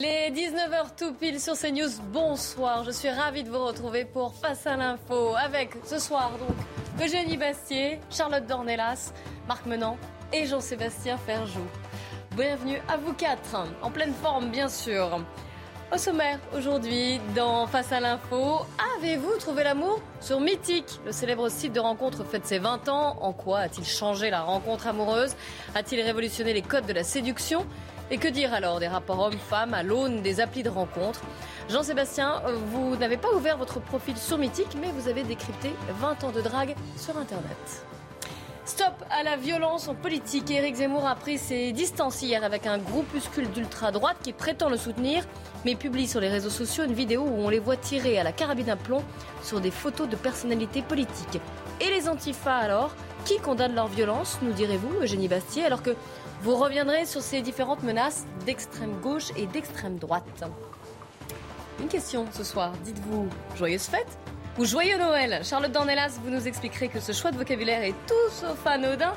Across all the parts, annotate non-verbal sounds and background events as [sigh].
Les 19h tout pile sur CNews, bonsoir. Je suis ravie de vous retrouver pour Face à l'info avec ce soir donc Eugénie Bastier, Charlotte Dornelas, Marc Menant et Jean-Sébastien Ferjou. Bienvenue à vous quatre, en pleine forme bien sûr. Au sommaire, aujourd'hui, dans Face à l'info, avez-vous trouvé l'amour sur Mythique Le célèbre site de rencontre fête ses 20 ans? En quoi a-t-il changé la rencontre amoureuse? A-t-il révolutionné les codes de la séduction? Et que dire alors des rapports hommes-femmes à l'aune des applis de rencontre Jean-Sébastien, vous n'avez pas ouvert votre profil sur Mythique, mais vous avez décrypté 20 ans de drague sur Internet. Stop à la violence en politique. Éric Zemmour a pris ses distances hier avec un groupuscule d'ultra-droite qui prétend le soutenir, mais publie sur les réseaux sociaux une vidéo où on les voit tirer à la carabine à plomb sur des photos de personnalités politiques. Et les antifas alors? Qui condamne leur violence, nous direz-vous, Eugénie Bastier, alors que vous reviendrez sur ces différentes menaces d'extrême gauche et d'extrême droite Une question ce soir, dites-vous, joyeuse fête ou joyeux Noël? Charlotte Dornelas, vous nous expliquerez que ce choix de vocabulaire est tout sauf anodin.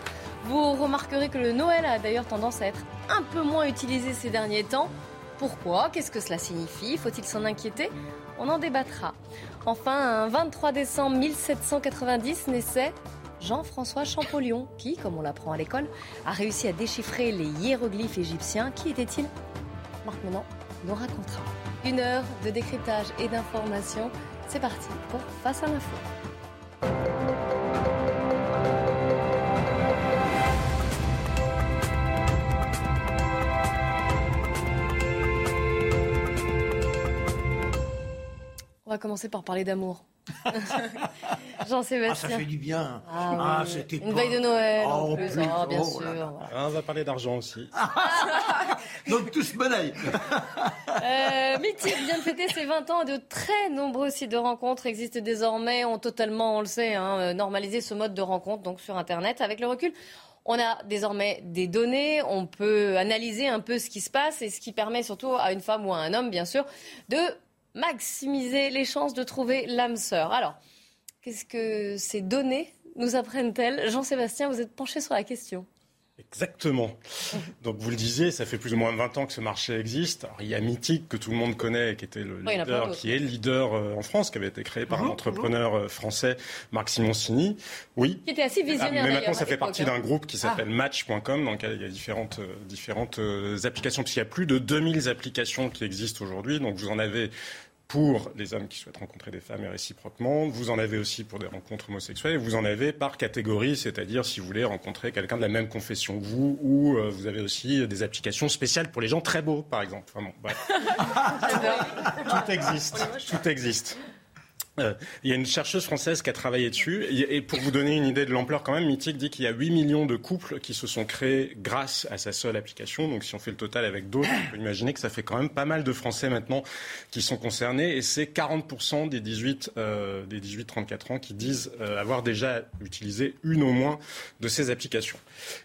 Vous remarquerez que le Noël a d'ailleurs tendance à être un peu moins utilisé ces derniers temps. Pourquoi? Qu'est-ce que cela signifie? Faut-il s'en inquiéter? On en débattra. Enfin, un 23 décembre 1790 naissait Jean-François Champollion, qui, comme on l'apprend à l'école, a réussi à déchiffrer les hiéroglyphes égyptiens. Qui était-il? Marc Menant nous racontera. Une heure de décryptage et d'information c'est parti pour Face à l'info. On va commencer par parler d'amour. [laughs] Jean-Sébastien. Ah, ça fait du bien. Ah, ah c'était Une veille de Noël, en oh, plus. Ah, bien sûr. Ah, on va parler d'argent aussi. [laughs] Donc, tous monnaie. euh, Mythique vient de fêter ses 20 ans et de très nombreux sites de rencontres existent désormais, ont totalement, on le sait, hein, euh, normalisé ce mode de rencontre donc sur Internet. Avec le recul, on a désormais des données, on peut analyser un peu ce qui se passe et ce qui permet surtout à une femme ou à un homme, bien sûr, de maximiser les chances de trouver l'âme sœur. Alors, qu'est-ce que ces données nous apprennent-elles Jean-Sébastien, vous êtes penché sur la question. Exactement. Donc vous le disiez, ça fait plus ou moins 20 ans que ce marché existe. il y a Mythique que tout le monde connaît, qui était le leader, qui est leader euh, en France, qui avait été créé par un mhm. entrepreneur euh, français, Marc Simoncini. Oui. Qui était assez visionnaire. Mais maintenant, ça fait partie d'un groupe qui s'appelle ah. Match.com, dans lequel il y a différentes, euh, différentes applications. Puisqu'il y a plus de 2000 applications qui existent aujourd'hui. Donc vous en avez pour les hommes qui souhaitent rencontrer des femmes et réciproquement. Vous en avez aussi pour des rencontres homosexuelles. Et vous en avez par catégorie, c'est-à-dire si vous voulez rencontrer quelqu'un de la même confession que vous, ou euh, vous avez aussi des applications spéciales pour les gens très beaux, par exemple. Enfin bon, [laughs] Tout existe. Tout existe. Euh, il y a une chercheuse française qui a travaillé dessus. Et pour vous donner une idée de l'ampleur, quand même, Mythique dit qu'il y a 8 millions de couples qui se sont créés grâce à sa seule application. Donc, si on fait le total avec d'autres, on peut imaginer que ça fait quand même pas mal de Français maintenant qui sont concernés. Et c'est 40% des 18, euh, 18-34 ans qui disent euh, avoir déjà utilisé une au moins de ces applications.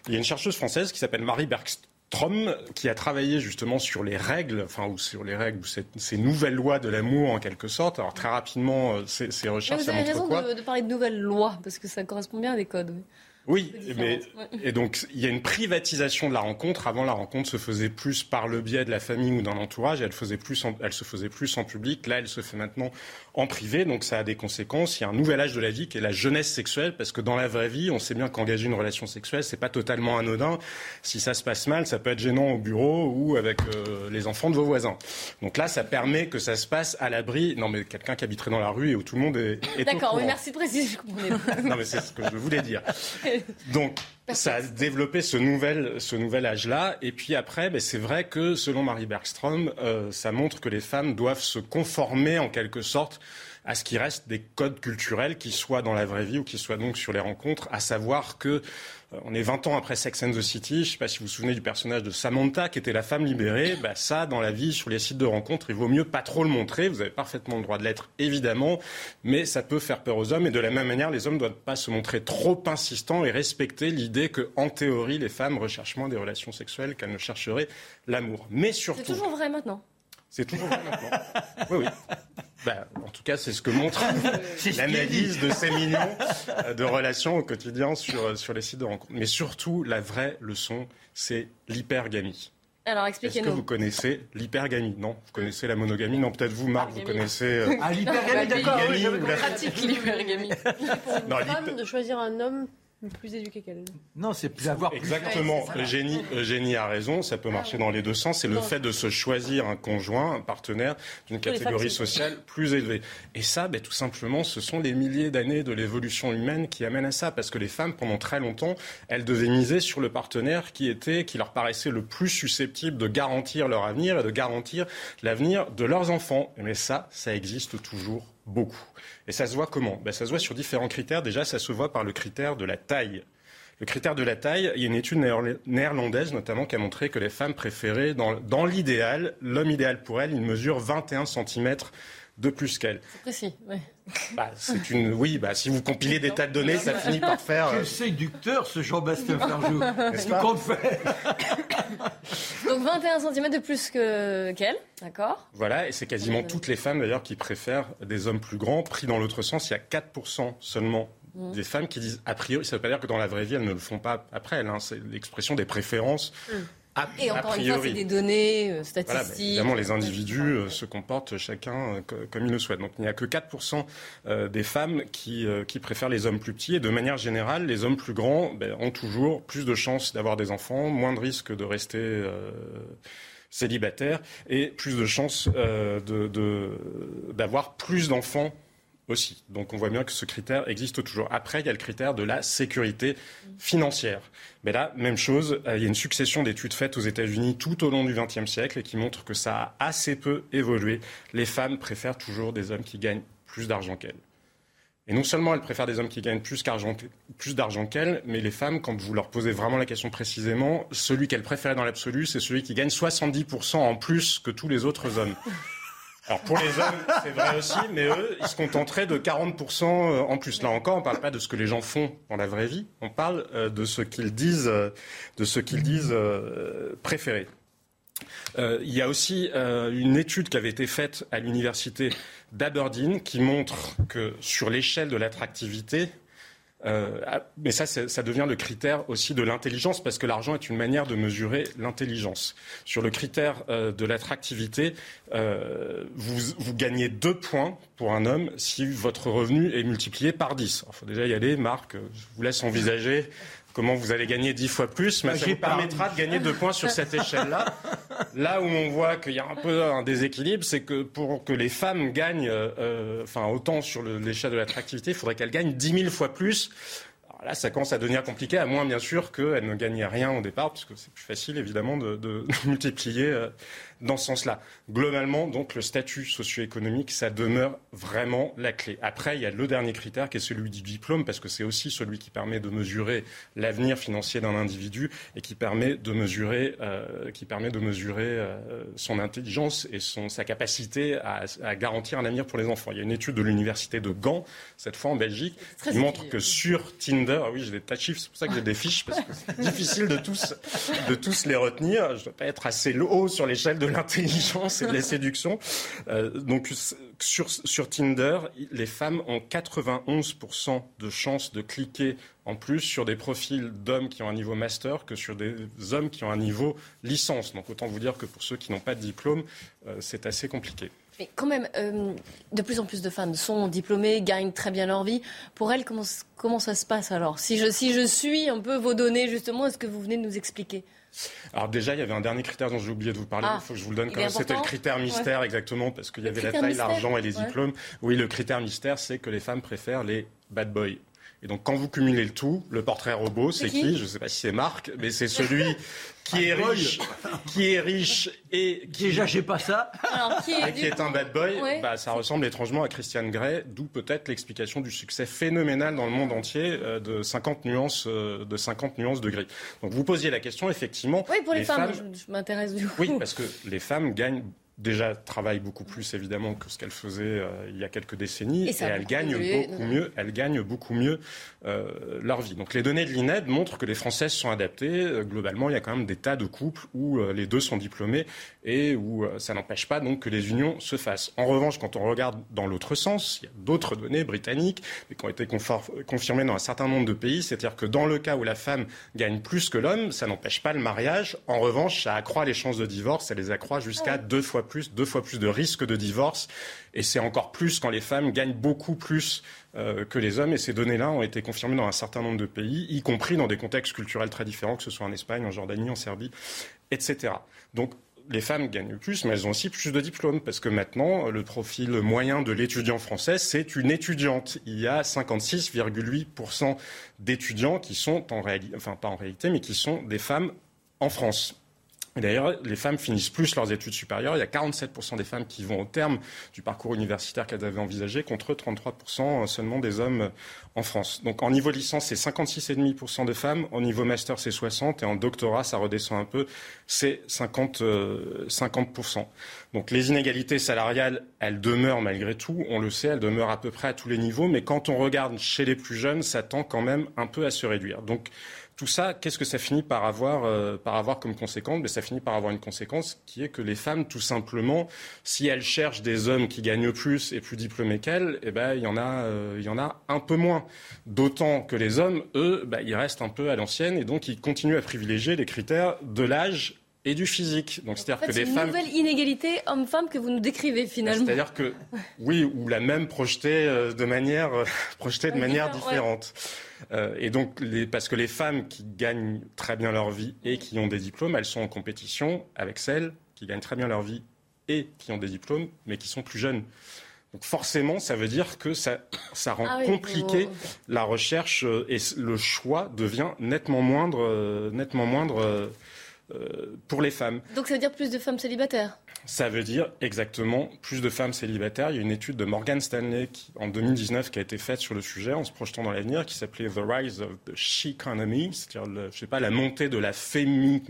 Il y a une chercheuse française qui s'appelle Marie Bergst Trom, qui a travaillé justement sur les règles, enfin, ou sur les règles, ou ces nouvelles lois de l'amour en quelque sorte. Alors très rapidement, euh, ces, ces recherches, Mais vous avez raison de, de, parler de nouvelles lois, parce que ça correspond bien à des codes. Oui. Oui, mais, et donc il y a une privatisation de la rencontre. Avant, la rencontre se faisait plus par le biais de la famille ou d'un entourage, et elle, faisait plus elle se faisait plus en public. Là, elle se fait maintenant en privé, donc ça a des conséquences. Il y a un nouvel âge de la vie qui est la jeunesse sexuelle, parce que dans la vraie vie, on sait bien qu'engager une relation sexuelle, c'est pas totalement anodin. Si ça se passe mal, ça peut être gênant au bureau ou avec euh, les enfants de vos voisins. Donc là, ça permet que ça se passe à l'abri. Non, mais quelqu'un qui habiterait dans la rue et où tout le monde est. est D'accord, oui, merci de préciser. non, mais c'est ce que je voulais dire. [laughs] [laughs] Donc, ça a développé ce nouvel, ce nouvel âge-là. Et puis après, ben, c'est vrai que selon Marie Bergstrom, euh, ça montre que les femmes doivent se conformer en quelque sorte à ce qui reste des codes culturels qui soient dans la vraie vie ou qui soient donc sur les rencontres, à savoir que on est 20 ans après Sex and the City. Je ne sais pas si vous vous souvenez du personnage de Samantha, qui était la femme libérée. Bah, ça, dans la vie, sur les sites de rencontres, il vaut mieux pas trop le montrer. Vous avez parfaitement le droit de l'être, évidemment, mais ça peut faire peur aux hommes. Et de la même manière, les hommes ne doivent pas se montrer trop insistants et respecter l'idée que, en théorie, les femmes recherchent moins des relations sexuelles qu'elles ne chercheraient l'amour. Mais surtout. C'est toujours vrai maintenant. C'est toujours vrai maintenant. Oui, oui. Ben, en tout cas, c'est ce que montre [laughs] l'analyse de ces millions euh, de relations au quotidien sur, euh, sur les sites de rencontres. Mais surtout, la vraie leçon, c'est l'hypergamie. Alors expliquez-nous. Est-ce que vous connaissez l'hypergamie? Non Vous connaissez la monogamie? Non, peut-être vous, Marc, vous connaissez. Euh... Ah, l'hypergamie, d'accord. Oui, pratique l'hypergamie. Pour une femme de choisir un homme plus éduqué qu'elle. Non, c'est plus avoir Exactement. Eugénie, Eugénie a raison. Ça peut marcher dans les deux sens. C'est le fait de se choisir un conjoint, un partenaire d'une catégorie sociale plus élevée. Et ça, ben, tout simplement, ce sont les milliers d'années de l'évolution humaine qui amènent à ça. Parce que les femmes, pendant très longtemps, elles devaient miser sur le partenaire qui était, qui leur paraissait le plus susceptible de garantir leur avenir et de garantir l'avenir de leurs enfants. Mais ça, ça existe toujours beaucoup. Et ça se voit comment? Ben, Ça se voit sur différents critères. Déjà, ça se voit par le critère de la taille. Le critère de la taille, il y a une étude néerlandaise notamment qui a montré que les femmes préféraient, dans, dans l'idéal, l'homme idéal pour elles, il mesure 21 cm de plus qu'elle. C'est précis, oui. Bah, c'est une, oui, bah, si vous compilez des tas de données, ça finit par faire. Quel euh, séducteur ce Jean-Bastien Ferjou. Qu'est-ce qu'on fait Donc 21 cm de plus que qu'elle, d'accord? Voilà, et c'est quasiment toutes les femmes d'ailleurs qui préfèrent des hommes plus grands. Pris dans l'autre sens, il y a 4% seulement mmh. des femmes qui disent a priori, ça ne veut pas dire que dans la vraie vie elles ne le font pas après elles, hein, c'est l'expression des préférences. Et encore une fois, c'est des données euh, statistiques. évidemment, les individus euh, se comportent chacun euh, comme ils le souhaitent. Donc il n'y a que 4% des femmes qui, qui, préfèrent les hommes plus petits. Et de manière générale, les hommes plus grands ben, ont toujours plus de chances d'avoir des enfants, moins de risques de rester célibataires et plus de chances d'avoir de, plus d'enfants aussi. Donc on voit bien que ce critère existe toujours. Après, il y a le critère de la sécurité financière. Mais là, même chose, euh, il y a une succession d'études faites aux États-Unis tout au long du XXe siècle qui montrent que ça a assez peu évolué. Les femmes préfèrent toujours des hommes qui gagnent plus d'argent qu'elles. Et non seulement elles préfèrent des hommes qui gagnent plus, plus d'argent qu'elles, mais les femmes, quand vous leur posez vraiment la question précisément, celui qu'elles préfèrent dans l'absolu, c'est celui qui gagne 70% en plus que tous les autres hommes. Alors pour les hommes, c'est vrai aussi, mais eux, ils se contenteraient de 40% euh, en plus. Là encore, on ne parle pas de ce que les gens font dans la vraie vie, on parle euh, de ce qu'ils disent, euh, de ce qu'ils disent préférer. il y a aussi une étude qui avait été faite à l'université d'Aberdeen qui montre que sur l'échelle de l'attractivité, euh, ah, mais ça, ça devient le critère aussi de l'intelligence, parce que l'argent est une manière de mesurer l'intelligence. Sur le critère euh, de l'attractivité, euh, vous, gagnez deux points pour un homme si votre revenu est multiplié par 10. Il faut déjà y aller, Marc, je vous laisse envisager comment vous allez gagner dix fois plus, mais ça vous permettra de gagner deux points sur cette échelle-là. [laughs] Là où on voit qu'il y a un peu un déséquilibre, c'est que pour que les femmes gagnent, euh, enfin autant sur l'échelle de l'attractivité, il faudrait qu'elles gagnent dix mille fois plus. Alors là, ça commence à devenir compliqué, à moins bien sûr qu'elles ne gagnent rien au départ, puisque c'est plus facile évidemment de, de [laughs] multiplier euh, dans ce sens-là. Globalement, donc, le statut socio-économique, ça demeure vraiment la clé. Après, il y a le dernier critère qui est celui du diplôme, parce que c'est aussi celui qui permet de mesurer l'avenir financier d'un individu et qui permet de mesurer, euh, qui permet de mesurer euh, son intelligence et son, sa capacité à, à, garantir un avenir pour les enfants. Il y a une étude de l'université de Gand, cette fois en Belgique, qui montre que sur Tinder, ah oui, j'ai des tas de chiffres, c'est pour ça que j'ai des fiches, parce que c'est difficile de tous, de tous les retenir. Je ne dois pas être assez haut sur l'échelle de l'intelligence et de la séduction. Euh, donc sur, sur Tinder, les femmes ont 91% de chances de cliquer en plus sur des profils d'hommes qui ont un niveau master que sur des hommes qui ont un niveau licence. Donc autant vous dire que pour ceux qui n'ont pas de diplôme, euh, c'est assez compliqué. Mais quand même, euh, de plus en plus de femmes sont diplômées, gagnent très bien leur vie. Pour elles, comment, ça se passe alors? Si je, si je suis un peu vos données, justement, est-ce que vous venez de nous expliquer? Alors déjà, il y avait un dernier critère dont j'ai oublié de vous parler. Ah, il faut que je vous le donne quand même. C'était le critère mystère, exactement, parce qu'il y avait la taille, l'argent et les diplômes. Oui, le critère mystère, c'est que les femmes préfèrent les bad boys. Et donc, quand vous cumulez le tout, le portrait robot, c'est qui, Je ne sais pas si c'est Marc, mais c'est celui [laughs] qui est riche, qui est riche et qui déjà j'ai pas ça, qui, est, un bad boy. Bah, ça ressemble étrangement à Christian Grey, d'où peut-être l'explication du succès phénoménal dans le monde entier euh, de 50 nuances euh, de 50 nuances de gris. Donc vous posiez la question effectivement. Oui, pour les, femmes, je, m'intéresse du coup. Oui, parce que les femmes gagnent déjà travaille beaucoup plus évidemment que ce qu'elle faisait euh, il y a quelques décennies et, elle gagne beaucoup mieux elle gagne beaucoup mieux euh, leur vie. Donc les données de l'INED montrent que les françaises sont adaptées. Euh, globalement il y a quand même des tas de couples où les deux sont diplômés et où ça n'empêche pas donc que les unions se fassent. En revanche quand on regarde dans l'autre sens il y a d'autres données britanniques mais qui ont été confirmées dans un certain nombre de pays. C'est-à-dire que dans le cas où la femme gagne plus que l'homme ça n'empêche pas le mariage. En revanche ça accroît les chances de divorce. Ça les accroît jusqu'à ah deux fois plus, deux fois plus de risques de divorce. Et c'est encore plus quand les femmes gagnent beaucoup plus euh, que les hommes. Et ces données-là ont été confirmées dans un certain nombre de pays, y compris dans des contextes culturels très différents, que ce soit en Espagne, en Jordanie, en Serbie, etc. Donc les femmes gagnent plus, mais elles ont aussi plus de diplômes, parce que maintenant, le profil moyen de l'étudiant français, c'est une étudiante. Il y a 56,8% d'étudiants qui sont en réalité, enfin pas en réalité, mais qui sont des femmes en France. D'ailleurs, les femmes finissent plus leurs études supérieures. Il y a 47% des femmes qui vont au terme du parcours universitaire qu'elles avaient envisagé, contre 33% seulement des hommes en France. Donc en niveau licence, c'est 56,5% de femmes. Au niveau master, c'est 60%. Et en doctorat, ça redescend un peu, c'est 50%. 50%. Euh, Donc les inégalités salariales, elles demeurent malgré tout. On le sait, elles demeurent à peu près à tous les niveaux. Mais quand on regarde chez les plus jeunes, ça tend quand même un peu à se réduire. Donc tout ça, qu'est-ce que ça finit par avoir, euh, par avoir comme conséquence? Ben, Ça finit par avoir une conséquence qui est que les femmes, tout simplement, si elles cherchent des hommes qui gagnent plus et plus diplômés qu'elles, eh ben, il, y en a, euh, il y en a un peu moins. D'autant que les hommes, eux, ben, ils restent un peu à l'ancienne et donc ils continuent à privilégier les critères de l'âge et du physique. Donc c'est-à-dire que les une nouvelle inégalité homme-femme que vous nous décrivez finalement. C'est-à-dire que [laughs] oui, ou la même projetée euh, de manière [laughs] projetée de manière différente. Euh, et donc, parce que les femmes qui gagnent très bien leur vie et qui ont des diplômes, elles sont en compétition avec celles qui gagnent très bien leur vie et qui ont des diplômes, mais qui sont plus jeunes. Donc forcément, ça veut dire que ça, ça rend ah compliqué la recherche euh, et le choix devient nettement moindre, euh, nettement moindre pour les femmes. Donc ça veut dire plus de femmes célibataires? Ça veut dire exactement plus de femmes célibataires. Il y a une étude de Morgan Stanley en 2019 qui a été faite sur le sujet en se projetant dans l'avenir qui s'appelait The Rise of the She Economy, c'est-à-dire je sais pas la montée de la fémi,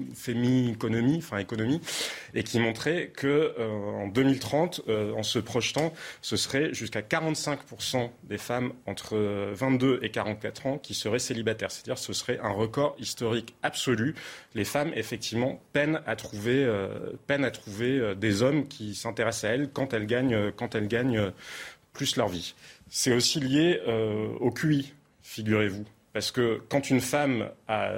économie, enfin économie, et qui montrait que euh, en 2030, euh, en se projetant, ce serait jusqu'à 45% des femmes entre 22 et 44 ans qui seraient célibataires. C'est-à-dire ce serait un record historique absolu. Les femmes effectivement peinent à trouver, euh, peinent à trouver des hommes qui s'intéressent à elles quand elles gagnent, quand elles gagnent plus leur vie. C'est aussi lié euh, au QI, figurez-vous. Parce que quand une femme a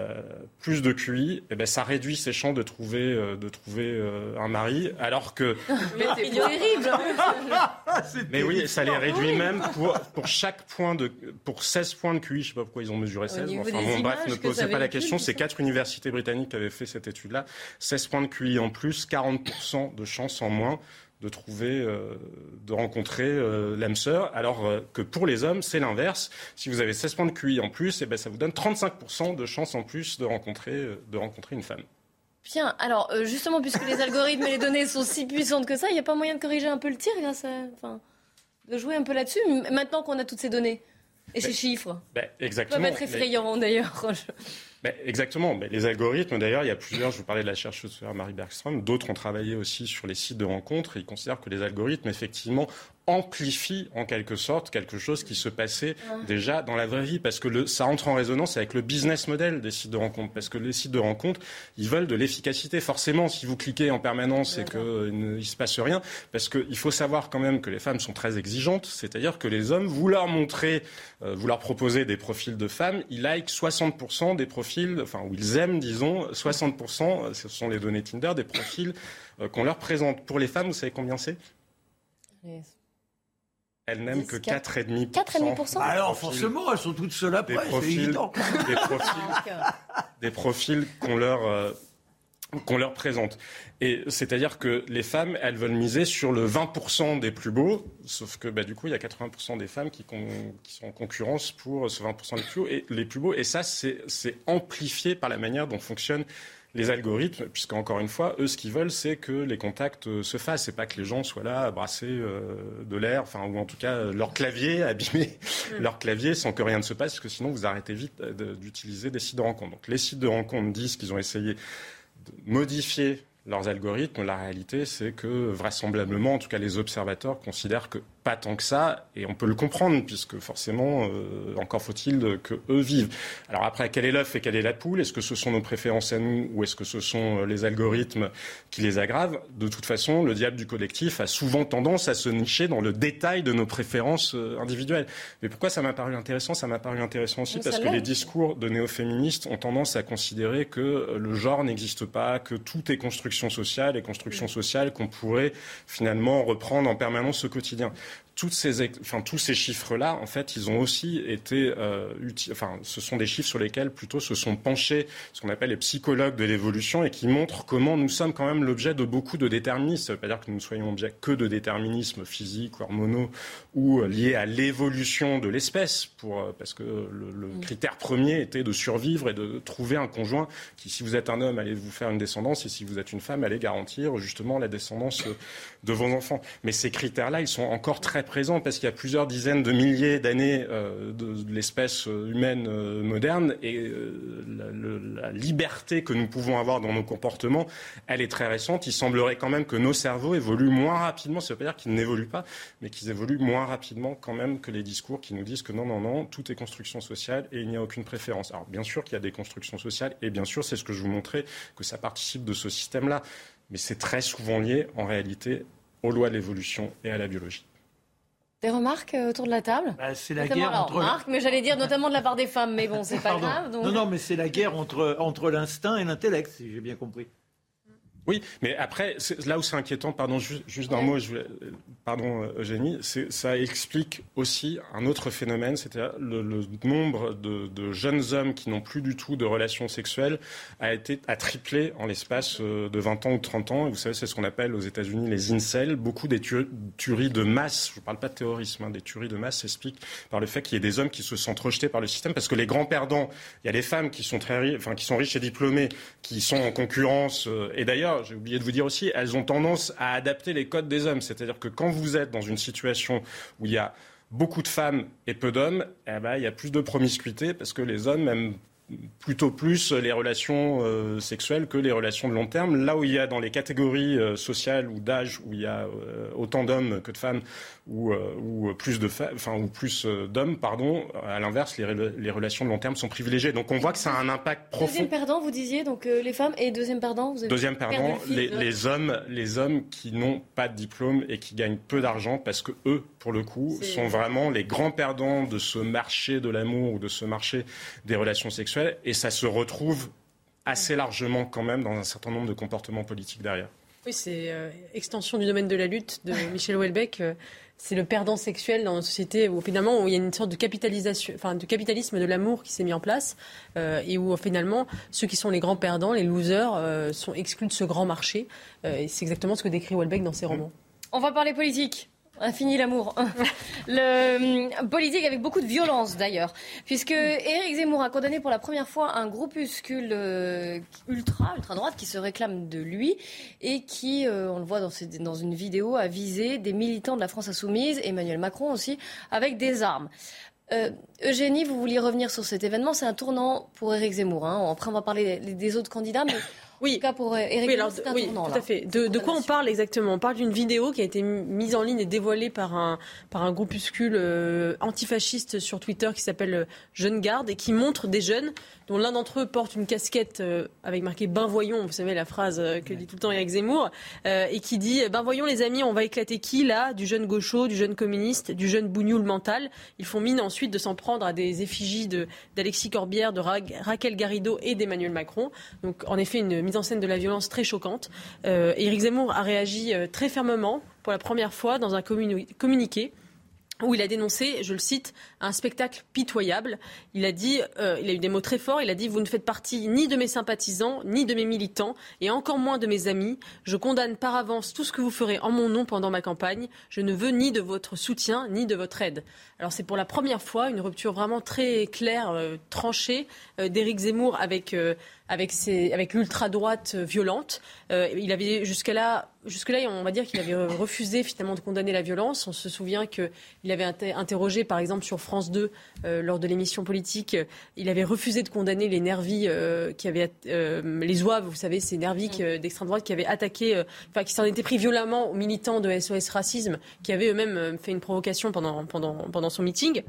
plus de QI, eh ben, ça réduit ses chances de trouver, euh, de trouver euh, un mari, alors que... [laughs] Mais c'est terrible [laughs] Mais oui, ça les réduit même pour, pour chaque point de... Pour 16 points de QI, je ne sais pas pourquoi ils ont mesuré 16. Enfin, bon, bref, ne posez pas la question, c'est quatre universités britanniques qui avaient fait cette étude-là. 16 points de QI en plus, 40% de chances en moins de trouver, euh, de rencontrer euh, l'âme sœur, alors euh, que pour les hommes, c'est l'inverse. Si vous avez 16 points de QI en plus, et eh ben, ça vous donne 35% de chances en plus de rencontrer, de rencontrer une femme. Bien, alors justement, puisque les algorithmes et les données sont si puissantes que ça, il n'y a pas moyen de corriger un peu le tir grâce à, enfin, de jouer un peu là-dessus, maintenant qu'on a toutes ces données et ces chiffres. Ben, exactement. Ça être effrayant d'ailleurs. [laughs] exactement. les algorithmes, d'ailleurs, il y a plusieurs, je vous parlais de la chercheuse Marie Bergström, d'autres ont travaillé aussi sur les sites de rencontres et ils considèrent que les algorithmes, effectivement, amplifie en quelque sorte quelque chose qui se passait déjà dans la vraie vie. Parce que le, ça entre en résonance avec le business model des sites de rencontres. Parce que les sites de rencontres ils veulent de l'efficacité. Forcément si vous cliquez en permanence et qu'il ne se passe rien. Parce qu'il faut savoir quand même que les femmes sont très exigeantes. C'est-à-dire que les hommes vous leur montrez euh, vous leur proposez des profils de femmes ils like 60% des profils enfin ou ils aiment disons 60% ce sont les données Tinder des profils euh, qu'on leur présente. Pour les femmes vous savez combien c'est? Elles n'aiment que 4,5%. 4,5% bah Alors forcément, elles sont toutes seules après, c'est évident. Des profils, des profils qu'on leur, euh, qu'on leur présente. Et c'est-à-dire que les femmes, elles veulent miser sur le 20% des plus beaux, sauf que bah, du coup, il y a 80% des femmes qui, qui, sont en concurrence pour ce 20% des plus beaux. Et, les plus beaux. Et ça, c'est amplifié par la manière dont fonctionnent les algorithmes, puisqu'encore une fois, eux, ce qu'ils veulent, c'est que les contacts euh, se fassent. C'est pas que les gens soient là à brasser euh, de l'air, enfin, ou en tout cas euh, leur clavier, [laughs] abîmer mm. leur clavier sans que rien ne se passe, parce que sinon vous arrêtez vite d'utiliser des sites de rencontres. Donc les sites de rencontres disent qu'ils ont essayé de modifier leurs algorithmes. La réalité, c'est que vraisemblablement, en tout cas les observateurs considèrent que pas tant que ça, et on peut le comprendre, puisque forcément, euh, encore faut-il que eux vivent. Alors après, quel est l'œuf et quelle est la poule? Est-ce que ce sont nos préférences à nous, ou est-ce que ce sont euh, les algorithmes qui les aggravent? De toute façon, le diable du collectif a souvent tendance à se nicher dans le détail de nos préférences euh, individuelles. Mais pourquoi ça m'a paru intéressant? Ça m'a paru intéressant aussi parce que les discours de néo-féministes ont tendance à considérer que le genre n'existe pas, que tout est construction sociale et construction sociale qu'on pourrait finalement reprendre en permanence au quotidien toutes ces, enfin, tous ces chiffres-là, en fait, ils ont aussi été euh, Enfin, ce sont des chiffres sur lesquels plutôt se sont penchés ce qu'on appelle les psychologues de l'évolution et qui montrent comment nous sommes quand même l'objet de beaucoup de déterminismes. Ça ne veut pas dire que nous soyons objet que de déterminismes physiques, hormonaux ou liés à l'évolution de l'espèce, pour, euh, parce que le, le, critère premier était de survivre et de trouver un conjoint qui, si vous êtes un homme, allait vous faire une descendance et si vous êtes une femme, allait garantir justement la descendance de vos enfants. Mais ces critères-là, ils sont encore très présent parce qu'il y a plusieurs dizaines de milliers d'années euh, de, l'espèce humaine euh, moderne et euh, la, liberté que nous pouvons avoir dans nos comportements, elle est très récente. Il semblerait quand même que nos cerveaux évoluent moins rapidement. Ça ne veut pas dire qu'ils n'évoluent pas, mais qu'ils évoluent moins rapidement quand même que les discours qui nous disent que non, non, non, tout est construction sociale et il n'y a aucune préférence. Alors bien sûr qu'il y a des constructions sociales et bien sûr, c'est ce que je vous montrais, que ça participe de ce système-là. Mais c'est très souvent lié en réalité aux lois de l'évolution et à la biologie. Des remarques euh, autour de la table? Bah, C'est la guerre entre. Remarques, mais j'allais dire notamment de la part des femmes, mais bon, c'est pas grave. Non, non, mais c'est la guerre entre, entre l'instinct et l'intellect, si j'ai bien compris. Oui, mais après, là où c'est inquiétant, pardon, juste, d'un mot, je voulais, pardon euh, Eugénie, ça explique aussi un autre phénomène, c'est-à-dire le, nombre de, jeunes hommes qui n'ont plus du tout de relations sexuelles a été a triplé en l'espace euh, de 20 ans ou 30 ans. Et vous savez, c'est ce qu'on appelle aux États-Unis les incels. Beaucoup des tueries de masse, je ne parle pas de terrorisme, hein, des tueries de masse s'expliquent par le fait qu'il y ait des hommes qui se sentent rejetés par le système, parce que les grands perdants, il y a les femmes qui sont très, enfin, qui sont riches et diplômées, qui sont en concurrence, euh, et d'ailleurs j'ai oublié de vous dire aussi, elles ont tendance à adapter les codes des hommes. C'est-à-dire que quand vous êtes dans une situation où il y a beaucoup de femmes et peu d'hommes, eh ben, il y a plus de promiscuité parce que les hommes aiment plutôt plus les relations euh, sexuelles que les relations de long terme. Là où il y a dans les catégories euh, sociales ou d'âge où il y a euh, autant d'hommes que de femmes ou, ou plus de enfin ou plus d'hommes, pardon, à l'inverse, les, les, relations de long terme sont privilégiées. Donc on voit que ça a un impact profond. Deuxième perdant, vous disiez donc les femmes et deuxième perdant, vous avez deuxième perdant, les, les, hommes, les hommes qui n'ont pas de diplôme et qui gagnent peu d'argent parce que eux, pour le coup, sont vraiment les grands perdants de ce marché de l'amour ou de ce marché des relations sexuelles et ça se retrouve assez largement quand même dans un certain nombre de comportements politiques derrière. Oui, c'est euh, extension du domaine de la lutte de [laughs] Michel Houellebecq. Euh, c'est le perdant sexuel dans une société où finalement où il y a une sorte de capitalisation, enfin de capitalisme de l'amour qui s'est mis en place euh, et où finalement ceux qui sont les grands perdants, les losers, sont exclus de ce grand marché. et c'est exactement ce que décrit Houellebecq dans ses romans. On va parler politique. Fini l'amour. [laughs] Le hum, politique avec beaucoup de violence d'ailleurs, puisque Éric Zemmour a condamné pour la première fois un groupuscule euh, ultra, ultra droite qui se réclame de lui et qui, euh, on le voit dans, dans une vidéo, a visé des militants de la France insoumise, Emmanuel Macron aussi, avec des armes. Euh, Eugénie, vous vouliez revenir sur cet événement. C'est un tournant pour Éric Zemmour. Hein. Après, on va parler des autres candidats, mais oui. En tout cas, pour Eric oui, alors, oui, tout à fait. De, de quoi on parle exactement? On parle d'une vidéo qui a été mise en ligne et dévoilée par un, par un groupuscule euh, antifasciste sur Twitter qui s'appelle euh, Jeune Garde et qui montre des jeunes dont l'un d'entre eux porte une casquette euh, avec marqué Ben voyons, vous savez la phrase euh, que dit tout le temps Eric Zemmour, euh, et qui dit Ben voyons les amis, on va éclater qui là? Du jeune gaucho, du jeune communiste, du jeune bougnoul mental. Ils font mine ensuite de s'en prendre à des effigies d'Alexis Corbière, de Raquel Garrido et d'Emmanuel Macron. Donc en effet une mise en scène de la violence très choquante. Eric Zemmour a réagi très fermement pour la première fois dans un communiqué où il a dénoncé, je le cite, un spectacle pitoyable. Il a dit, euh, il a eu des mots très forts. Il a dit vous ne faites partie ni de mes sympathisants, ni de mes militants, et encore moins de mes amis. Je condamne par avance tout ce que vous ferez en mon nom pendant ma campagne. Je ne veux ni de votre soutien, ni de votre aide. Alors c'est pour la première fois une rupture vraiment très claire, euh, tranchée euh, d'Éric Zemmour avec avec, avec l'ultra-droite violente. Euh, il avait jusqu'à là, jusque-là, on va dire qu'il avait refusé finalement de condamner la violence. On se souvient qu'il avait interrogé, par exemple, sur France 2, euh, lors de l'émission politique, il avait refusé de condamner les nervis euh, qui avaient, les zouaves, vous savez, ces nervis mm. d'extrême droite qui avaient attaqué, enfin, qui s'en étaient pris violemment aux militants de SOS Racisme, qui avaient eux-mêmes fait une provocation pendant, pendant, pendant son meeting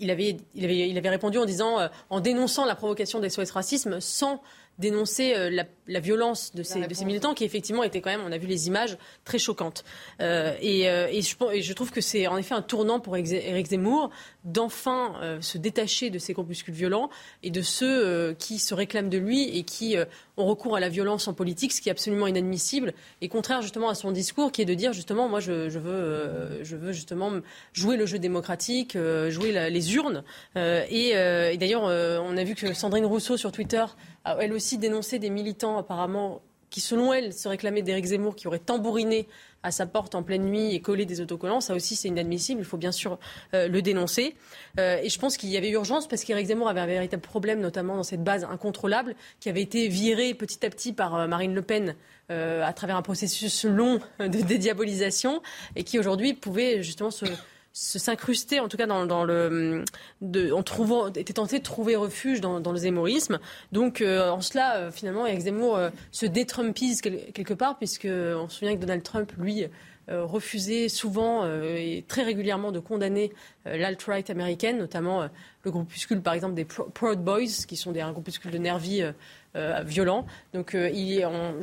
il avait, il, avait, il avait répondu en disant, euh, en dénonçant la provocation des SOS racisme, sans dénoncer euh, la, violence de ces, de ces, militants qui effectivement étaient quand même, on a vu les images, très choquantes. Euh, et, euh, et, je, et, je, trouve que c'est en effet un tournant pour Éric Zemmour d'enfin se détacher de ces corpuscules violents et de ceux qui se réclament de lui et qui ont recours à la violence en politique, ce qui est absolument inadmissible et contraire justement à son discours qui est de dire justement moi je, je veux, je veux justement jouer le jeu démocratique, jouer les urnes. et, et d'ailleurs on a vu que Sandrine Rousseau sur Twitter a elle aussi dénoncé des militants apparemment qui, selon elle, se réclamaient d'Éric Zemmour, qui aurait tambouriné à sa porte en pleine nuit et collé des autocollants. Ça aussi, c'est inadmissible. Il faut bien sûr euh, le dénoncer. Euh, et je pense qu'il y avait urgence parce qu'Éric Zemmour avait un véritable problème, notamment dans cette base incontrôlable, qui avait été virée petit à petit par euh, Marine Le Pen à travers un processus long de dédiabolisation et qui aujourd'hui pouvait justement se s'incruster, en tout cas dans, le, de, en trouvant, était tenté de trouver refuge dans, le zémorisme. Donc euh, en cela, euh, finalement, Eric Zemmour euh, se détrumpise quelque part, puisque on se souvient que Donald Trump, lui, refusait souvent et très régulièrement de condamner l'alt-right américaine, notamment le groupuscule, par exemple, des Proud Boys, qui sont des, un groupuscule de nervis violents. Donc il, on,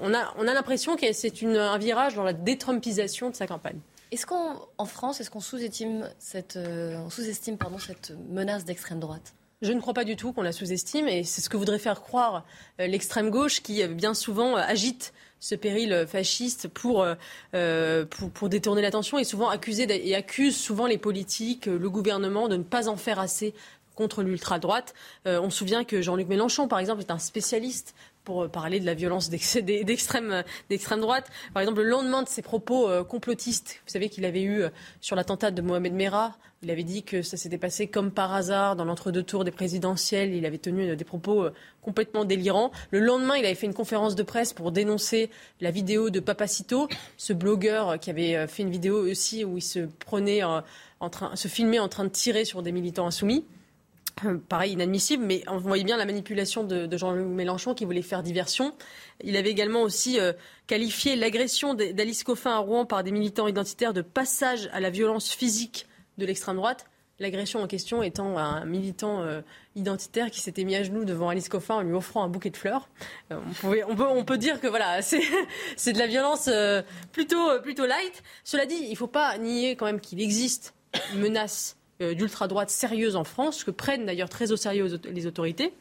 on a, on a l'impression que c'est un virage dans la détrumpisation de sa campagne. Est-ce qu'en France, est-ce qu'on sous-estime cette, euh, sous-estime pardon cette menace d'extrême droite? Je ne crois pas du tout qu'on la sous-estime et c'est ce que voudrait faire croire euh, l'extrême gauche qui euh, bien souvent agite ce péril fasciste pour, pour, détourner l'attention et souvent et accuse souvent les politiques, le gouvernement de ne pas en faire assez contre l'ultra-droite. on se souvient que Jean-Luc Mélenchon, par exemple, est un spécialiste pour euh, parler de la violence d'extrême droite. Par exemple, le lendemain de ses propos euh, complotistes, vous savez qu'il avait eu euh, sur l'attentat de Mohamed Merah, il avait dit que ça s'était passé comme par hasard dans l'entre-deux tours des présidentielles. Il avait tenu des propos complètement délirants. Le lendemain, il avait fait une conférence de presse pour dénoncer la vidéo de Papacito, ce blogueur qui avait fait une vidéo aussi où il se prenait en train, se filmait en train de tirer sur des militants insoumis. Euh, pareil, inadmissible, mais on voyait bien la manipulation de, Jean-Luc Mélenchon qui voulait faire diversion. Il avait également aussi euh, qualifié l'agression d'Alice Coffin à Rouen par des militants identitaires de passage à la violence physique de l'extrême droite. L'agression en question étant un militant euh, identitaire qui s'était mis à genoux devant Alice Coffin en lui offrant un bouquet de fleurs. on, peut, dire que voilà, [laughs] c'est de la violence plutôt, plutôt light. Cela dit, il ne faut pas nier quand même qu'il existe une menace d'ultra-droite sérieuse en France, que prennent d'ailleurs très au sérieux les autorités,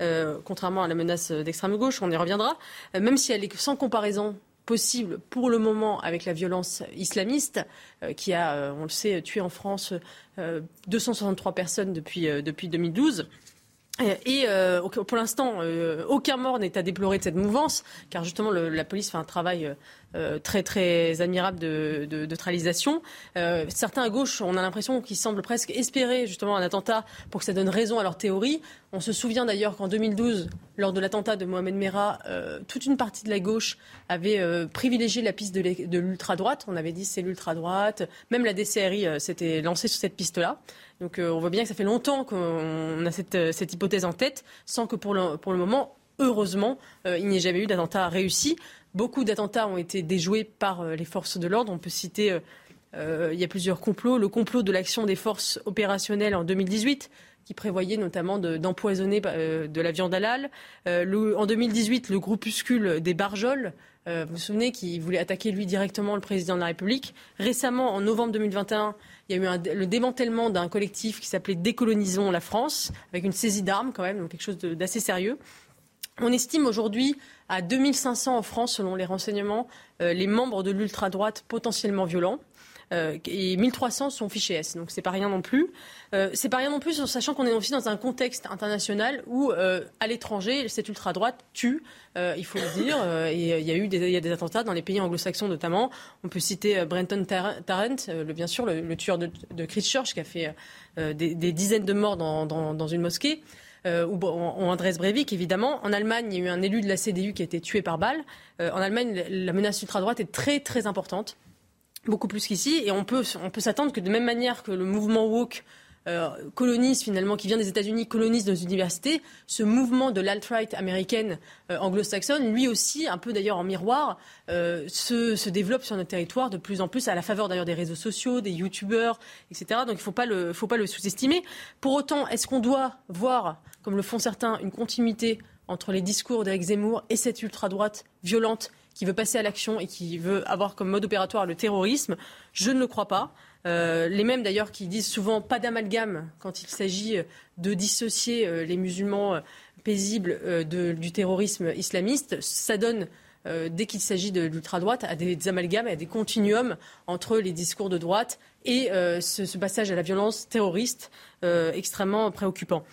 euh, contrairement à la menace d'extrême gauche, on y reviendra, euh, même si elle est sans comparaison possible pour le moment avec la violence islamiste qui a, on le sait, tué en France 263 personnes depuis, depuis 2012. Et pour l'instant, aucun mort n'est à déplorer de cette mouvance, car justement la police fait un travail euh, très très admirable de, de, neutralisation. Euh, certains à gauche, on a l'impression qu'ils semblent presque espérer justement un attentat pour que ça donne raison à leur théorie. On se souvient d'ailleurs qu'en 2012, lors de l'attentat de Mohamed Merah, euh, toute une partie de la gauche avait privilégié la piste de l'ultra-droite. On avait dit c'est l'ultra-droite. Même la DCRI s'était lancée sur cette piste-là. Donc on voit bien que ça fait longtemps qu'on a cette, hypothèse en tête, sans que pour le moment, heureusement, il n'y ait jamais eu d'attentat réussi. Beaucoup d'attentats ont été déjoués par euh, les forces de l'ordre. On peut citer, euh, euh, il y a plusieurs complots. Le complot de l'action des forces opérationnelles en 2018 qui prévoyait notamment d'empoisonner de, la viande halal. en 2018, le groupuscule des Barjols, vous vous souvenez, qui voulait attaquer lui directement le président de la République. Récemment, en novembre 2021, il y a eu le démantèlement d'un collectif qui s'appelait Décolonisons la France, avec une saisie d'armes quand même, donc quelque chose d'assez sérieux. On estime aujourd'hui à 2500 en France, selon les renseignements, euh, les membres de l'ultra-droite potentiellement violents. et 1300 sont fichés S. Donc c'est pas rien non plus. c'est pas rien non plus, sachant qu'on est aussi dans un contexte international où à l'étranger cette ultra droite tue. il faut le dire. et il y a eu des, attentats dans les pays anglo-saxons notamment. On peut citer Brenton Tarrant, bien sûr le, tueur de, Christchurch qui a fait des, dizaines de morts dans une mosquée euh, ou, ou Breivik, évidemment. En Allemagne, il y a eu un élu de la CDU qui a été tué par balle. Euh, en Allemagne, la menace ultra-droite est très, très importante beaucoup plus qu'ici. Et on peut, on peut s'attendre que de même manière que le mouvement woke euh, finalement, qui vient des États-Unis, colonise nos universités, ce mouvement de l'alt-right américaine euh, anglo-saxonne, lui aussi, un peu d'ailleurs en miroir, euh, se, développe sur notre territoire de plus en plus, à la faveur d'ailleurs des réseaux sociaux, des youtubeurs, etc. Donc il ne faut pas le, le sous-estimer. Pour autant, est-ce qu'on doit voir, comme le font certains, une continuité entre les discours d'Éric Zemmour et cette ultra-droite violente qui veut passer à l'action et qui veut avoir comme mode opératoire le terrorisme? Je ne le crois pas. Euh, les mêmes d'ailleurs qui disent souvent pas d'amalgame quand il s'agit de dissocier euh, les musulmans euh, paisibles du terrorisme islamiste, ça donne dès qu'il s'agit de l'ultra-droite, à des, amalgames, à des continuums entre les discours de droite et ce, passage à la violence terroriste extrêmement préoccupant.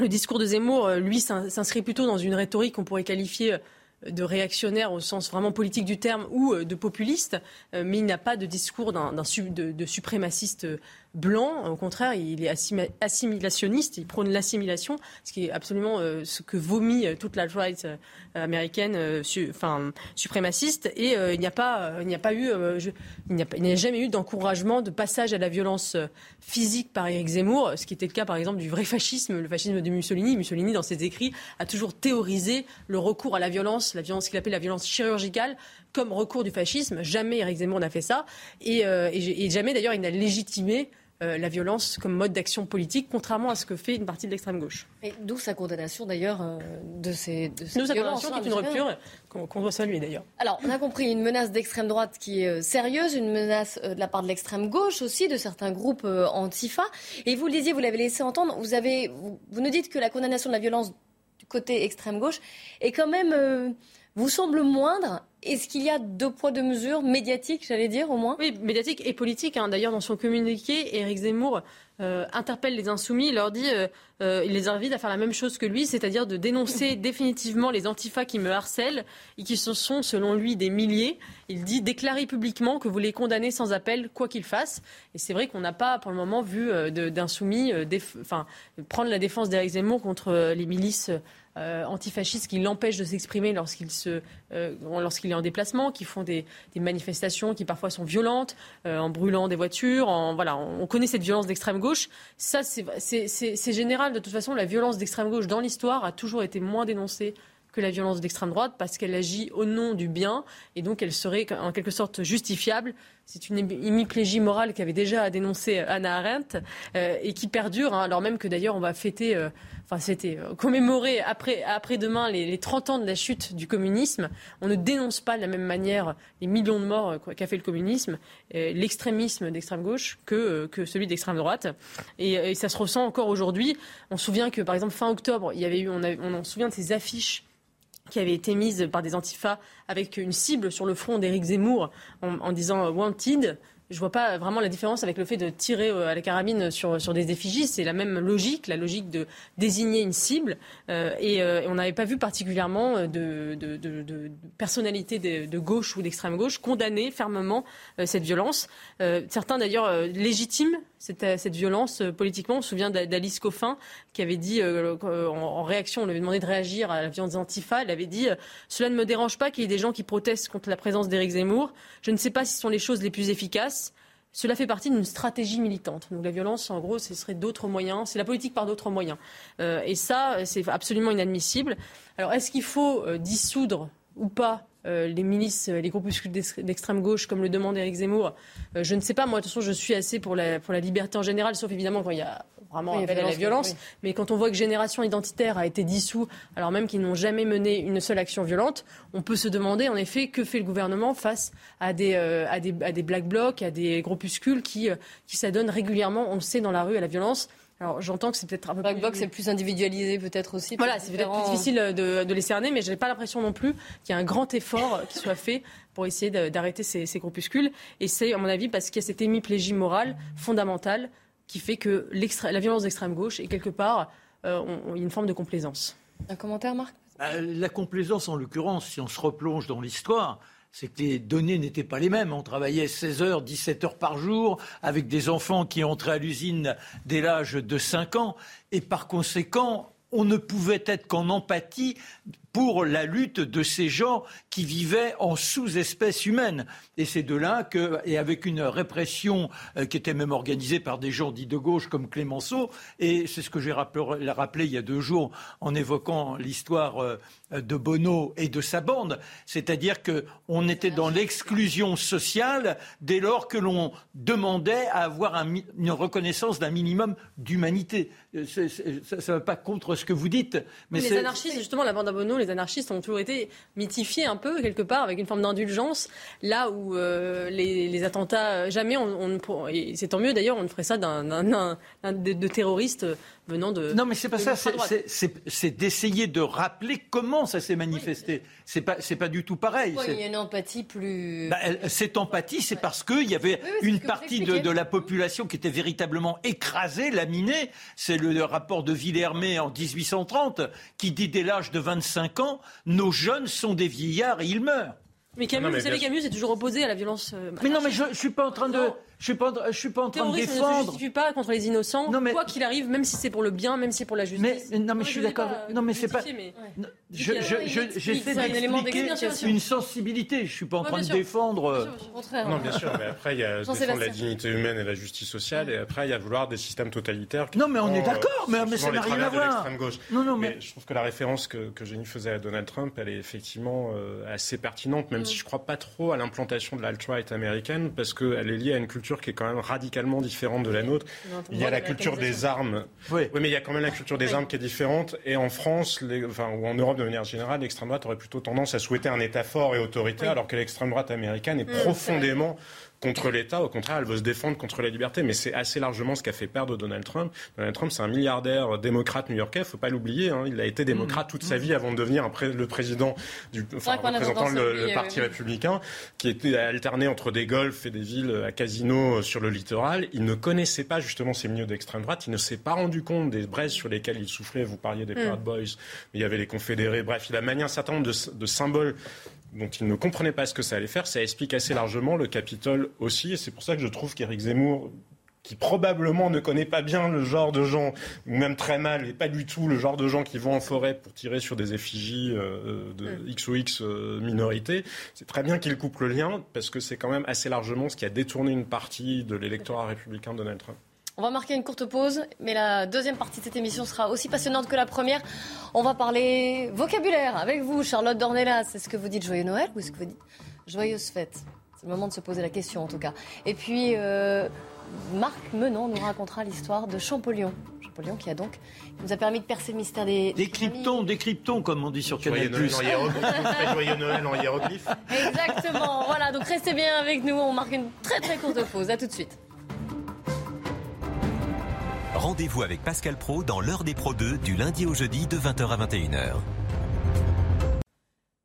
Le discours de Zemmour, lui, s'inscrit plutôt dans une rhétorique qu'on pourrait qualifier de réactionnaire au sens vraiment politique du terme ou de populiste, mais il n'a pas de discours d'un, de, de, suprémaciste blanc. Au contraire, il est assimilationniste, il prône l'assimilation, ce qui est absolument euh, ce que vomit euh, toute la droite euh, américaine, enfin suprémaciste. Et il n'y a pas, a pas eu, il n'y a, jamais eu d'encouragement de passage à la violence physique par Éric Zemmour, ce qui était le cas par exemple du vrai fascisme, le fascisme de Mussolini. Mussolini, dans ses écrits, a toujours théorisé le recours à la violence, la violence qu'il appelle la violence chirurgicale, comme recours du fascisme. Jamais Éric Zemmour n'a fait ça, et jamais d'ailleurs il n'a légitimé euh, la violence comme mode d'action politique, contrairement à ce que fait une partie de l'extrême gauche. Et d'où sa condamnation d'ailleurs euh, de ces, de ces condamnation qui est une rupture qu'on doit saluer d'ailleurs. Alors, on a compris une menace d'extrême droite qui est euh, sérieuse, une menace de la part de l'extrême gauche aussi, de certains groupes antifa. Et vous le disiez, vous l'avez laissé entendre, vous, avez, vous, vous, nous dites que la condamnation de la violence du côté extrême gauche est quand même vous semble moindre. Est-ce qu'il y a deux poids, deux mesures médiatiques, j'allais dire, au moins? Oui, médiatiques et politiques. Hein. D'ailleurs, dans son communiqué, Éric Zemmour euh, interpelle les insoumis, il leur dit, euh, euh, il les invite à faire la même chose que lui, c'est-à-dire de dénoncer [laughs] définitivement les antifas qui me harcèlent et qui sont, selon lui, des milliers. Il dit déclarez publiquement que vous les condamnez sans appel, quoi qu'ils fassent. Et c'est vrai qu'on n'a pas, pour le moment, vu d'insoumis prendre la défense d'Éric Zemmour contre les milices euh, antifascistes qui l'empêchent de s'exprimer lorsqu'il euh, lorsqu'il est en déplacement, qui font des, manifestations qui parfois sont violentes, euh, en brûlant des voitures. En, voilà, on, connaît cette violence d'extrême gauche. Ça, c'est général. De toute façon, la violence d'extrême gauche dans l'histoire a toujours été moins dénoncée que la violence d'extrême droite parce qu'elle agit au nom du bien et donc elle serait en quelque sorte justifiable. C'est une hémiplégie morale qu'avait déjà dénoncé Anna Arendt et qui perdure, hein, alors même que d'ailleurs on va fêter enfin c'était euh, commémorer après, après demain les, 30 ans de la chute du communisme. On ne dénonce pas de la même manière les millions de morts euh, qu'a fait le communisme, l'extrémisme d'extrême gauche que, euh, que celui d'extrême droite. Et, ça se ressent encore aujourd'hui. On se souvient que par exemple fin octobre, il y avait eu, on, on en souvient de ces affiches qui avaient été mises par des antifas avec une cible sur le front d'Éric Zemmour en, en disant Wanted je vois pas vraiment la différence avec le fait de tirer euh, à la carabine sur, sur des effigies. C'est la même logique, la logique de désigner une cible. Euh, et, euh, on n'avait pas vu particulièrement de, de, de, de gauche ou d'extrême gauche condamner fermement cette violence. certains d'ailleurs légitiment cette, cette violence politiquement. On se souvient d'Alice Coffin qui avait dit, en, réaction, on lui avait demandé de réagir à la violence antifa. Elle avait dit Cela ne me dérange pas qu'il y ait des gens qui protestent contre la présence d'Éric Zemmour. Je ne sais pas si ce sont les choses les plus efficaces. Cela fait partie d'une stratégie militante. Donc la violence, en gros, ce serait d'autres moyens. C'est la politique par d'autres moyens. Euh, et ça, c'est absolument inadmissible. Alors, est-ce qu'il faut euh, dissoudre ou pas euh, les milices, les groupuscules d'extrême gauche, comme le demande Éric Zemmour Je ne sais pas. Moi, de toute façon, je suis assez pour la, pour la liberté en général, sauf évidemment quand il y a vraiment appel à la violence. Mais quand on voit que Génération Identitaire a été dissous, alors même qu'ils n'ont jamais mené une seule action violente, on peut se demander en effet que fait le gouvernement face à des, euh, à des, à des black blocs, à des groupuscules qui, euh, qui s'adonnent régulièrement, on le sait, dans la rue à la violence. Alors j'entends que c'est peut-être un peu Black Box, c'est plus individualisé peut-être aussi. Voilà, c'est peut-être plus difficile de, les cerner, mais je n'ai pas l'impression non plus qu'il y a un grand effort qui soit fait pour essayer d'arrêter ces, ces, groupuscules. Et c'est, à mon avis, parce qu'il y a cette hémiplégie morale fondamentale qui fait que la violence d'extrême gauche est quelque part euh, une forme de complaisance. Un commentaire, Marc? Bah, La complaisance, en l'occurrence, si on se replonge dans l'histoire, c'est que les données n'étaient pas les mêmes. On travaillait 16 heures, 17 heures par jour avec des enfants qui entraient à l'usine dès l'âge de 5 ans. Et par conséquent, on ne pouvait être qu'en empathie pour la lutte de ces gens qui vivaient en sous-espèce humaine. Et c'est de là que, et avec une répression euh, qui était même organisée par des gens dits de gauche comme Clémenceau, et c'est ce que j'ai rappelé, rappelé, il y a deux jours en évoquant l'histoire euh, de Bono et de sa bande, c'est-à-dire qu'on était dans l'exclusion sociale dès lors que l'on demandait à avoir une reconnaissance d'un minimum d'humanité. Euh, ça ne va pas contre ce que vous dites. Mais, les anarchistes, justement, la bande à Bono, les anarchistes ont toujours été mythifiés un peu, quelque part, avec une forme d'indulgence, là où euh, les, attentats, euh, jamais, on, et c'est tant mieux d'ailleurs, on ne ferait ça d'un, de, de terroristes venant de. Non, mais c'est pas ça. C'est d'essayer de rappeler comment ça s'est manifesté. C'est pas, c'est pas du tout pareil. il y a une empathie plus. Bah, cette empathie, c'est parce qu'il y avait une partie de, la population qui était véritablement écrasée, laminée. C'est le, rapport de Villermé en 1830 qui dit dès l'âge de 25 ans, nos jeunes sont des vieillards et ils meurent. Mais Camus, vous savez, Camus est toujours opposé à la violence. Euh, mais non, mais je, je suis pas en train de. Je suis pas, je suis pas en train de défendre. ne se justifie pas contre les innocents. Non, mais... Quoi qu'il arrive, même si c'est pour le bien, même si c'est pour la justice. Mais non, mais je suis d'accord. Non, mais c'est pas. J'essaie d'expliquer une sensibilité. Je suis pas en train de défendre. Euh, non, bien sûr. Mais après, il y a défendre la dignité humaine et la justice sociale, et après, il y a vouloir des systèmes totalitaires. Non, mais on est d'accord. Mais ça n'a rien à voir. Non, non, mais je trouve que la référence que Jenny faisait à Donald Trump, elle est effectivement euh, assez pertinente, même si je crois pas trop à l'implantation de l'alt-right américaine, parce qu'elle est liée à une culture qui est quand même radicalement différente de la nôtre. Il y a la culture des armes. Oui. mais il y a quand même la culture des armes qui est différente. Et en France, enfin, ou en Europe de manière générale, l'extrême droite aurait plutôt tendance à souhaiter un État fort et autoritaire, alors que l'extrême droite américaine est mmh, profondément contre l'État. Au contraire, elle veut se défendre contre la liberté. Mais c'est assez largement ce qu'a fait perdre Donald Trump. Donald Trump, c'est un milliardaire démocrate new-yorkais. Il faut pas l'oublier. Hein. Il a été démocrate toute sa vie avant de devenir le président du, enfin, représentant le, Parti républicain, qui était alterné entre des golfs et des villes à casino sur le littoral. Il ne connaissait pas justement ces milieux d'extrême droite. Il ne s'est pas rendu compte des braises sur lesquelles il soufflait. Vous parliez des mm. Boys, mais il y avait les confédérés. Bref, il a manié un certain nombre de, de symboles dont il ne comprenait pas ce que ça allait faire. Ça explique assez largement le Capitole aussi. Et c'est pour ça que je trouve qu'Éric Zemmour qui probablement ne connaît pas bien le genre de gens, ou même très mal, et pas du tout le genre de gens qui vont en forêt pour tirer sur des effigies euh, de mm. X ou X euh, minorité, c'est très bien qu'il coupe le lien, parce que c'est quand même assez largement ce qui a détourné une partie de l'électorat républicain de Donald Trump. On va marquer une courte pause, mais la deuxième partie de cette émission sera aussi passionnante que la première. On va parler vocabulaire avec vous, Charlotte Dornelas. Est-ce que vous dites joyeux Noël ou est-ce que vous dites joyeuse fête C'est le moment de se poser la question en tout cas. Et puis, euh, Marc Menon nous racontera l'histoire de Champollion. Champollion qui a donc nous a permis de percer le mystère des. Décryptons, décryptons, comme on dit sur Canal+. [laughs] Joyeux Noël en hiéroglyphe. Exactement. Voilà, donc restez bien avec nous. On marque une très très courte pause. À tout de suite. Rendez-vous avec Pascal Pro dans l'heure des Pro 2 du lundi au jeudi de 20h à 21h.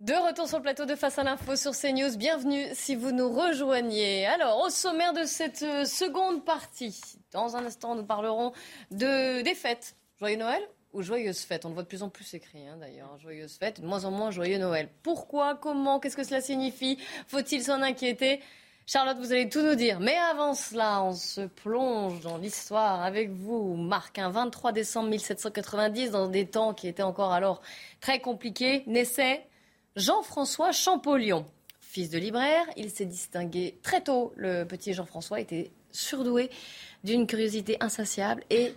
De retour sur le plateau de Face à l'info sur CNews. Bienvenue si vous nous rejoignez. Alors, au sommaire de cette euh, seconde partie, dans un instant, nous parlerons de, des fêtes. Joyeux Noël ou joyeuse fête? On le voit de plus en plus écrit, hein, d'ailleurs. Joyeuse fête, de moins en moins joyeux Noël. Pourquoi? Comment? Qu'est-ce que cela signifie? Faut-il s'en inquiéter? Charlotte, vous allez tout nous dire. Mais avant cela, on se plonge dans l'histoire avec vous, Marc. Un 23 décembre 1790, dans des temps qui étaient encore alors très compliqués, naissait Jean-François Champollion. Fils de libraire, il s'est distingué très tôt. Le petit Jean-François était surdoué d'une curiosité insatiable et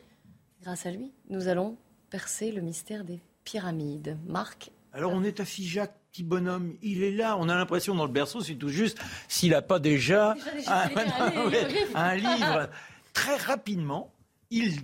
grâce à lui, nous allons percer le mystère des pyramides. Marc Alors on est à Figeac petit bonhomme, il est là. On a l'impression dans le berceau, c'est tout juste s'il n'a pas déjà, un, livre. Très rapidement, il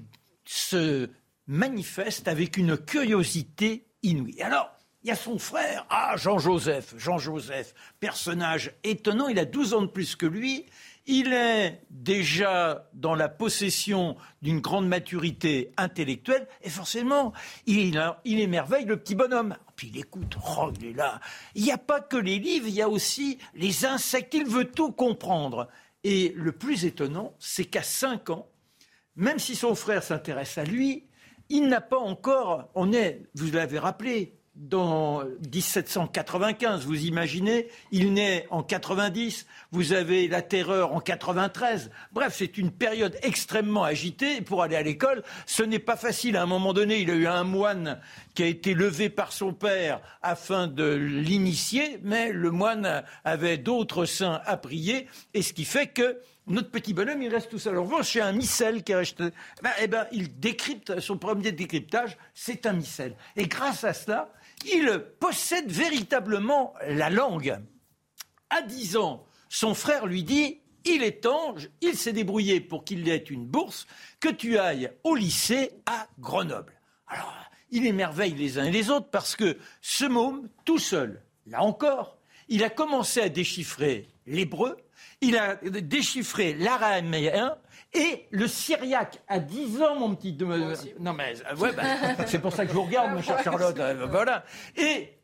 se manifeste avec une curiosité inouïe. Alors, il y a son frère, ah, Jean-Joseph. Jean-Joseph, personnage étonnant, il a 12 ans de plus que lui. Il est déjà dans la possession d'une grande maturité intellectuelle et forcément, il, il émerveille le petit bonhomme. Puis il écoute, oh, il est là. Il n'y a pas que les livres, il y a aussi les insectes. Il veut tout comprendre. Et le plus étonnant, c'est qu'à 5 ans, même si son frère s'intéresse à lui, il n'a pas encore, on est, vous l'avez rappelé, dans 1795, vous imaginez, il naît en 90, vous avez la terreur en 93. Bref, c'est une période extrêmement agitée. Pour aller à l'école, ce n'est pas facile. À un moment donné, il a eu un moine qui a été levé par son père afin de l'initier, mais le moine avait d'autres saints à prier, et ce qui fait que notre petit bonhomme, il reste tout seul. En revanche, chez un missel qui reste, ben, eh ben, il décrypte, son premier décryptage, c'est un missel. Et grâce à cela, il possède véritablement la langue. À 10 ans, son frère lui dit il est temps, il s'est débrouillé pour qu'il ait une bourse, que tu ailles au lycée à Grenoble. Alors, il émerveille les uns et les autres parce que ce môme, tout seul, là encore, il a commencé à déchiffrer l'hébreu, il a déchiffré l'araméen et le syriaque à 10 ans, mon petit. non, mais euh, ouais, bah, [laughs] c'est pour ça que je vous regarde, ma chère Charlotte. Euh, voilà. Et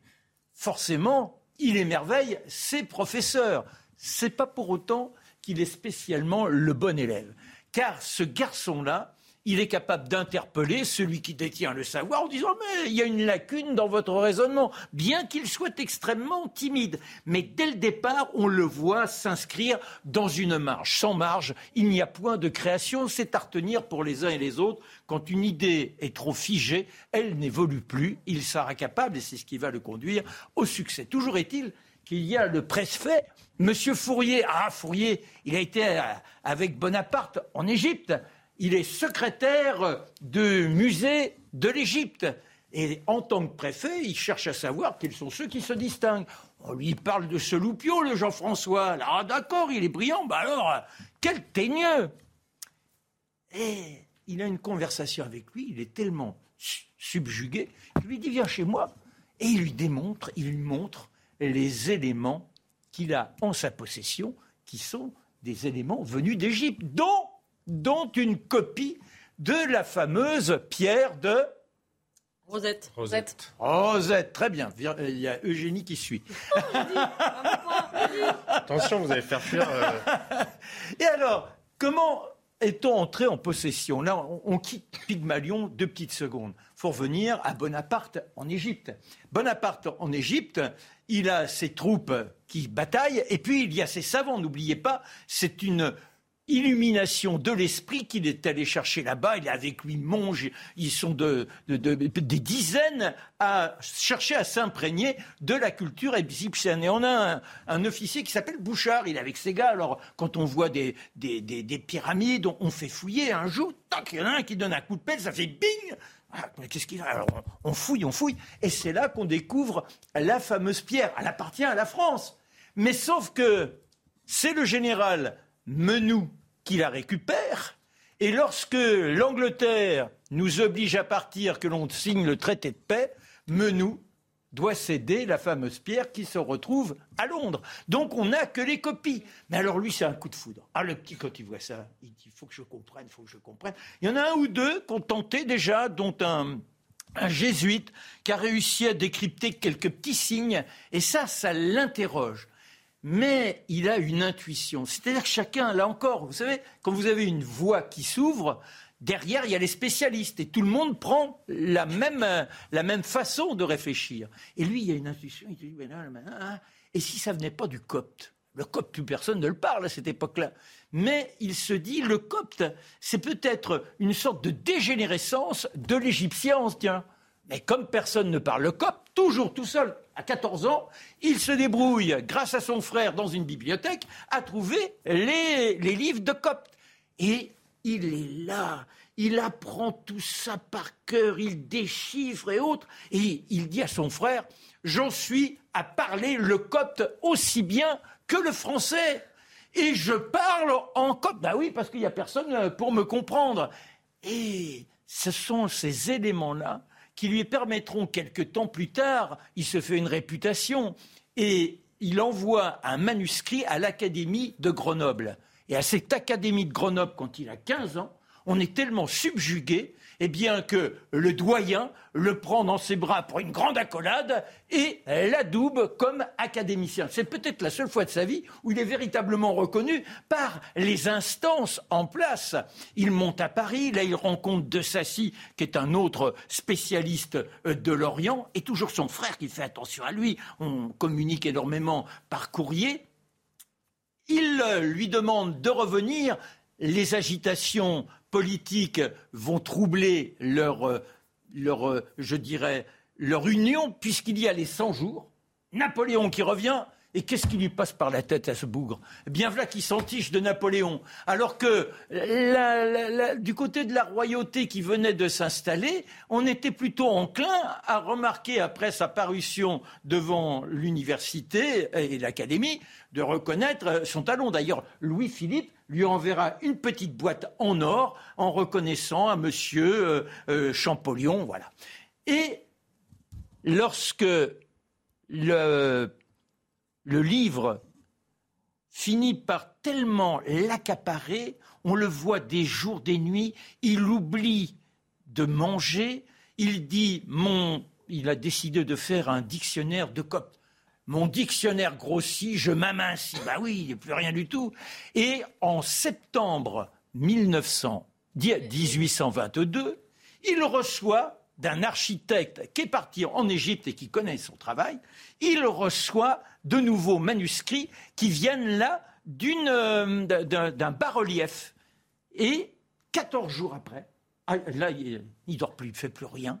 forcément, il émerveille ses professeurs. C'est pas pour autant qu'il est spécialement le bon élève. Car ce garçon-là, il est capable d'interpeller celui qui détient le savoir en disant mais il y a une lacune dans votre raisonnement, bien qu'il soit extrêmement timide. Mais dès le départ, on le voit s'inscrire dans une marge. Sans marge, il n'y a point de création. C'est à retenir pour les uns et les autres. Quand une idée est trop figée, elle n'évolue plus. Il sera capable, et c'est ce qui va le conduire, au succès. Toujours est-il qu'il y a le préfet, Monsieur Fourier. Ah, Fourier, il a été euh, avec Bonaparte en Égypte il est secrétaire de musée de l'Égypte. Et en tant que préfet, il cherche à savoir quels sont ceux qui se distinguent. On lui parle de ce loupio, le Jean-François. Ah d'accord, il est brillant. Bah alors, quel teigneux Et il a une conversation avec lui, il est tellement subjugué qu'il lui dit Viens chez moi. Et il lui démontre, il lui montre les éléments qu'il a en sa possession, qui sont des éléments venus d'Égypte, dont dont une copie de la fameuse pierre de Rosette. Rosette. Rosette, très bien. Il y a Eugénie qui suit. Attention, vous allez faire fuir. Euh, Et alors, comment est-on entré en possession? Là, on, quitte Pygmalion deux petites secondes. Il faut revenir à Bonaparte en Égypte. Bonaparte en Égypte, il a ses troupes qui bataillent, et puis il y a ses savants. N'oubliez pas, c'est une illumination de l'esprit qu'il est allé chercher là-bas. Il est avec lui Monge. Ils sont de, des dizaines à chercher à s'imprégner de la culture égyptienne. Et on a un, officier qui s'appelle Bouchard. Il est avec ses gars. Alors, quand on voit des, des, pyramides, on, fait fouiller un jour. Tac, il y en a un qui donne un coup de pelle, ça fait bing ah, qu'est-ce qu'il a? Alors, on fouille, on fouille. Et c'est là qu'on découvre la fameuse pierre. Elle appartient à la France. Mais sauf que c'est le général Menou qui la récupère. Et lorsque l'Angleterre nous oblige à partir, que l'on signe le traité de paix, Menou doit céder la fameuse pierre qui se retrouve à Londres. Donc on n'a que les copies. Mais alors lui, c'est un coup de foudre. Ah, le petit, quand il voit ça, il dit, faut que je comprenne, il faut que je comprenne. Il y en a un ou deux qui ont tenté déjà, dont un, un jésuite qui a réussi à décrypter quelques petits signes. Et ça, ça l'interroge mais il a une intuition. C'est-à-dire que chacun, là encore, vous savez, quand vous avez une voix qui s'ouvre, derrière, il y a les spécialistes et tout le monde prend la même, la même façon de réfléchir. Et lui, il a une intuition, il dit, et si ça venait pas du copte? Le copte, plus personne ne le parle à cette époque-là. Mais il se dit, le copte, c'est peut-être une sorte de dégénérescence de l'égyptien, tiens. Mais comme personne ne parle le copte, toujours tout seul, à 14 ans, il se débrouille, grâce à son frère dans une bibliothèque, à trouver les, livres de copte. Et il est là, il apprend tout ça par cœur, il déchiffre et autres. Et il dit à son frère, j'en suis à parler le copte aussi bien que le français. Et je parle en copte. Ben oui, parce qu'il n'y a personne pour me comprendre. Et ce sont ces éléments-là qui lui permettront quelque temps plus tard, il se fait une réputation et il envoie un manuscrit à l'Académie de Grenoble. Et à cette académie de Grenoble, quand il a 15 ans, on est tellement subjugué eh bien que le doyen le prend dans ses bras pour une grande accolade et l'adoube comme académicien. C'est peut-être la seule fois de sa vie où il est véritablement reconnu par les instances en place. Il monte à Paris, là il rencontre De Sassy, qui est un autre spécialiste euh, de l'Orient, et toujours son frère qui fait attention à lui. On communique énormément par courrier. Il euh, lui demande de revenir. Les agitations politiques vont troubler leur, euh, leur euh, je dirais, leur union, puisqu'il y a les 100 jours. Napoléon qui revient, et qu'est-ce qui lui passe par la tête à ce bougre? Eh Bien voilà qui s'entiche de Napoléon. Alors que du côté de la royauté qui venait de s'installer, on était plutôt enclin à remarquer, après sa parution devant l'université et l'académie, de reconnaître son talon. D'ailleurs, Louis-Philippe lui enverra une petite boîte en or en reconnaissant à monsieur euh, euh, Champollion. Voilà. Et lorsque le le livre finit par tellement l'accaparer, on le voit des jours, des nuits, il oublie de manger, il dit mon, il a décidé de faire un dictionnaire de copte. Mon dictionnaire grossit, je m'amincis. Bah oui, il n'y a plus rien du tout. Et en septembre 1900, 1822, il reçoit d'un architecte qui est parti en Égypte et qui connaît son travail, il reçoit de nouveaux manuscrits qui viennent là euh, d'un bas-relief. Et 14 jours après, ah, là, il ne dort plus, il ne fait plus rien,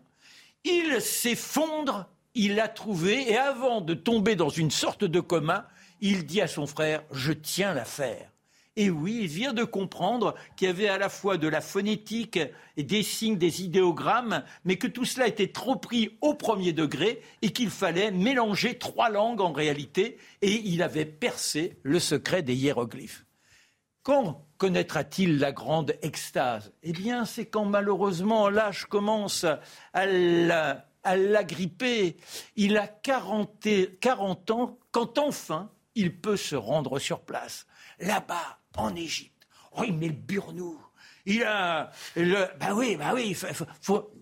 il s'effondre, il l'a trouvé, et avant de tomber dans une sorte de coma, il dit à son frère, je tiens l'affaire. Et oui, il vient de comprendre qu'il y avait à la fois de la phonétique et des signes, des idéogrammes, mais que tout cela était trop pris au premier degré et qu'il fallait mélanger trois langues en réalité, et il avait percé le secret des hiéroglyphes. Quand connaîtra-t-il la grande extase? Eh bien, c'est quand malheureusement l'âge commence à l'agripper. Il a 40, 40 ans quand enfin il peut se rendre sur place. Là-bas, en Égypte. Oh, il met le burnou. Il a le. Bah oui, bah oui.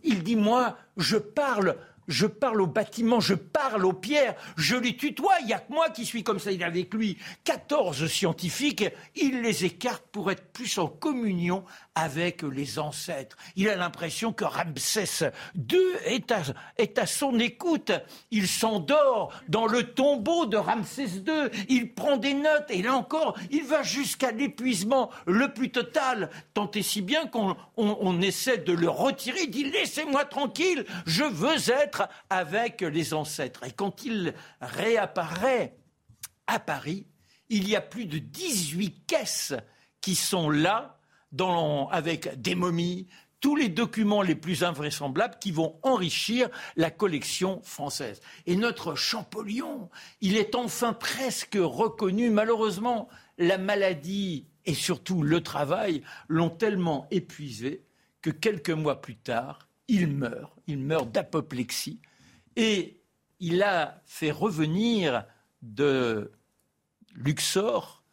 il dit moi, je parle je parle au bâtiment, je parle aux pierres, je les tutoie. Il n'y a que moi qui suis comme ça. Il est avec lui 14 scientifiques. Il les écarte pour être plus en communion avec les ancêtres. Il a l'impression que Ramsès II est à, son écoute. Il s'endort dans le tombeau de Ramsès II. Il prend des notes et là encore, il va jusqu'à l'épuisement le plus total. Tant et si bien qu'on on essaie de le retirer. Il dit laissez-moi tranquille, je veux être avec les ancêtres. Et quand il réapparaît à Paris, il y a plus de 18 caisses qui sont là, avec des momies, tous les documents les plus invraisemblables qui vont enrichir la collection française. Et notre Champollion, il est enfin presque reconnu. Malheureusement, la maladie et surtout le travail l'ont tellement épuisé que quelques mois plus tard, il meurt, il meurt d'apoplexie, et il a fait revenir de Luxor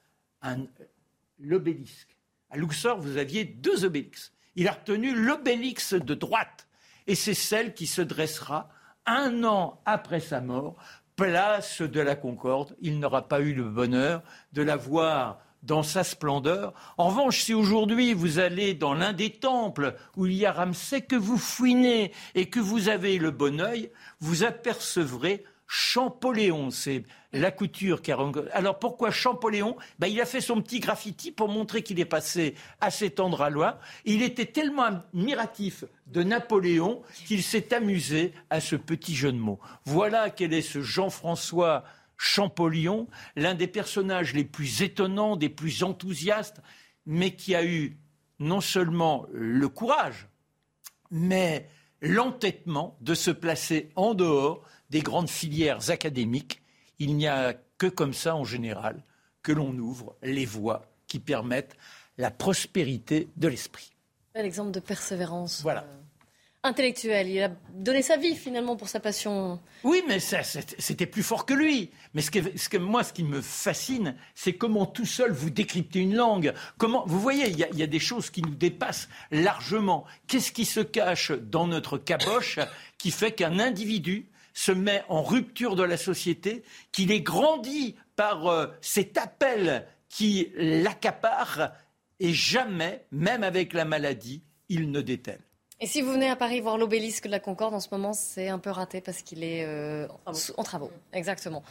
l'obélisque. À Luxor, vous aviez deux obélisques. Il a retenu l'obélisque de droite, et c'est celle qui se dressera un an après sa mort, place de la Concorde. Il n'aura pas eu le bonheur de la voir dans sa splendeur. En revanche, si aujourd'hui vous allez dans l'un des temples où il y a Ramsès, que vous fouinez et que vous avez le bon œil, vous apercevrez Champolléon, c'est la couture qui a... Alors pourquoi Champolléon? Ben, Il a fait son petit graffiti pour montrer qu'il est passé à cet endroit-là. Il était tellement admiratif de Napoléon qu'il s'est amusé à ce petit jeu de mots. Voilà quel est ce Jean-François Champollion, l'un des personnages les plus étonnants, des plus enthousiastes, mais qui a eu non seulement le courage, mais l'entêtement de se placer en dehors des grandes filières académiques. Il n'y a que comme ça, en général, que l'on ouvre les voies qui permettent la prospérité de l'esprit. Un exemple de persévérance. Voilà. Intellectuel. Il a donné sa vie finalement pour sa passion. Oui, mais c'était plus fort que lui. Mais ce que, moi, ce qui me fascine, c'est comment tout seul vous décryptez une langue. Comment, vous voyez, il y, a, des choses qui nous dépassent largement. Qu'est-ce qui se cache dans notre caboche qui fait qu'un individu se met en rupture de la société, qu'il est grandi par euh, cet appel qui l'accapare et jamais, même avec la maladie, il ne dételle. Et si vous venez à Paris voir l'obélisque de la Concorde, en ce moment, c'est un peu raté parce qu'il est euh, en travaux. Exactement.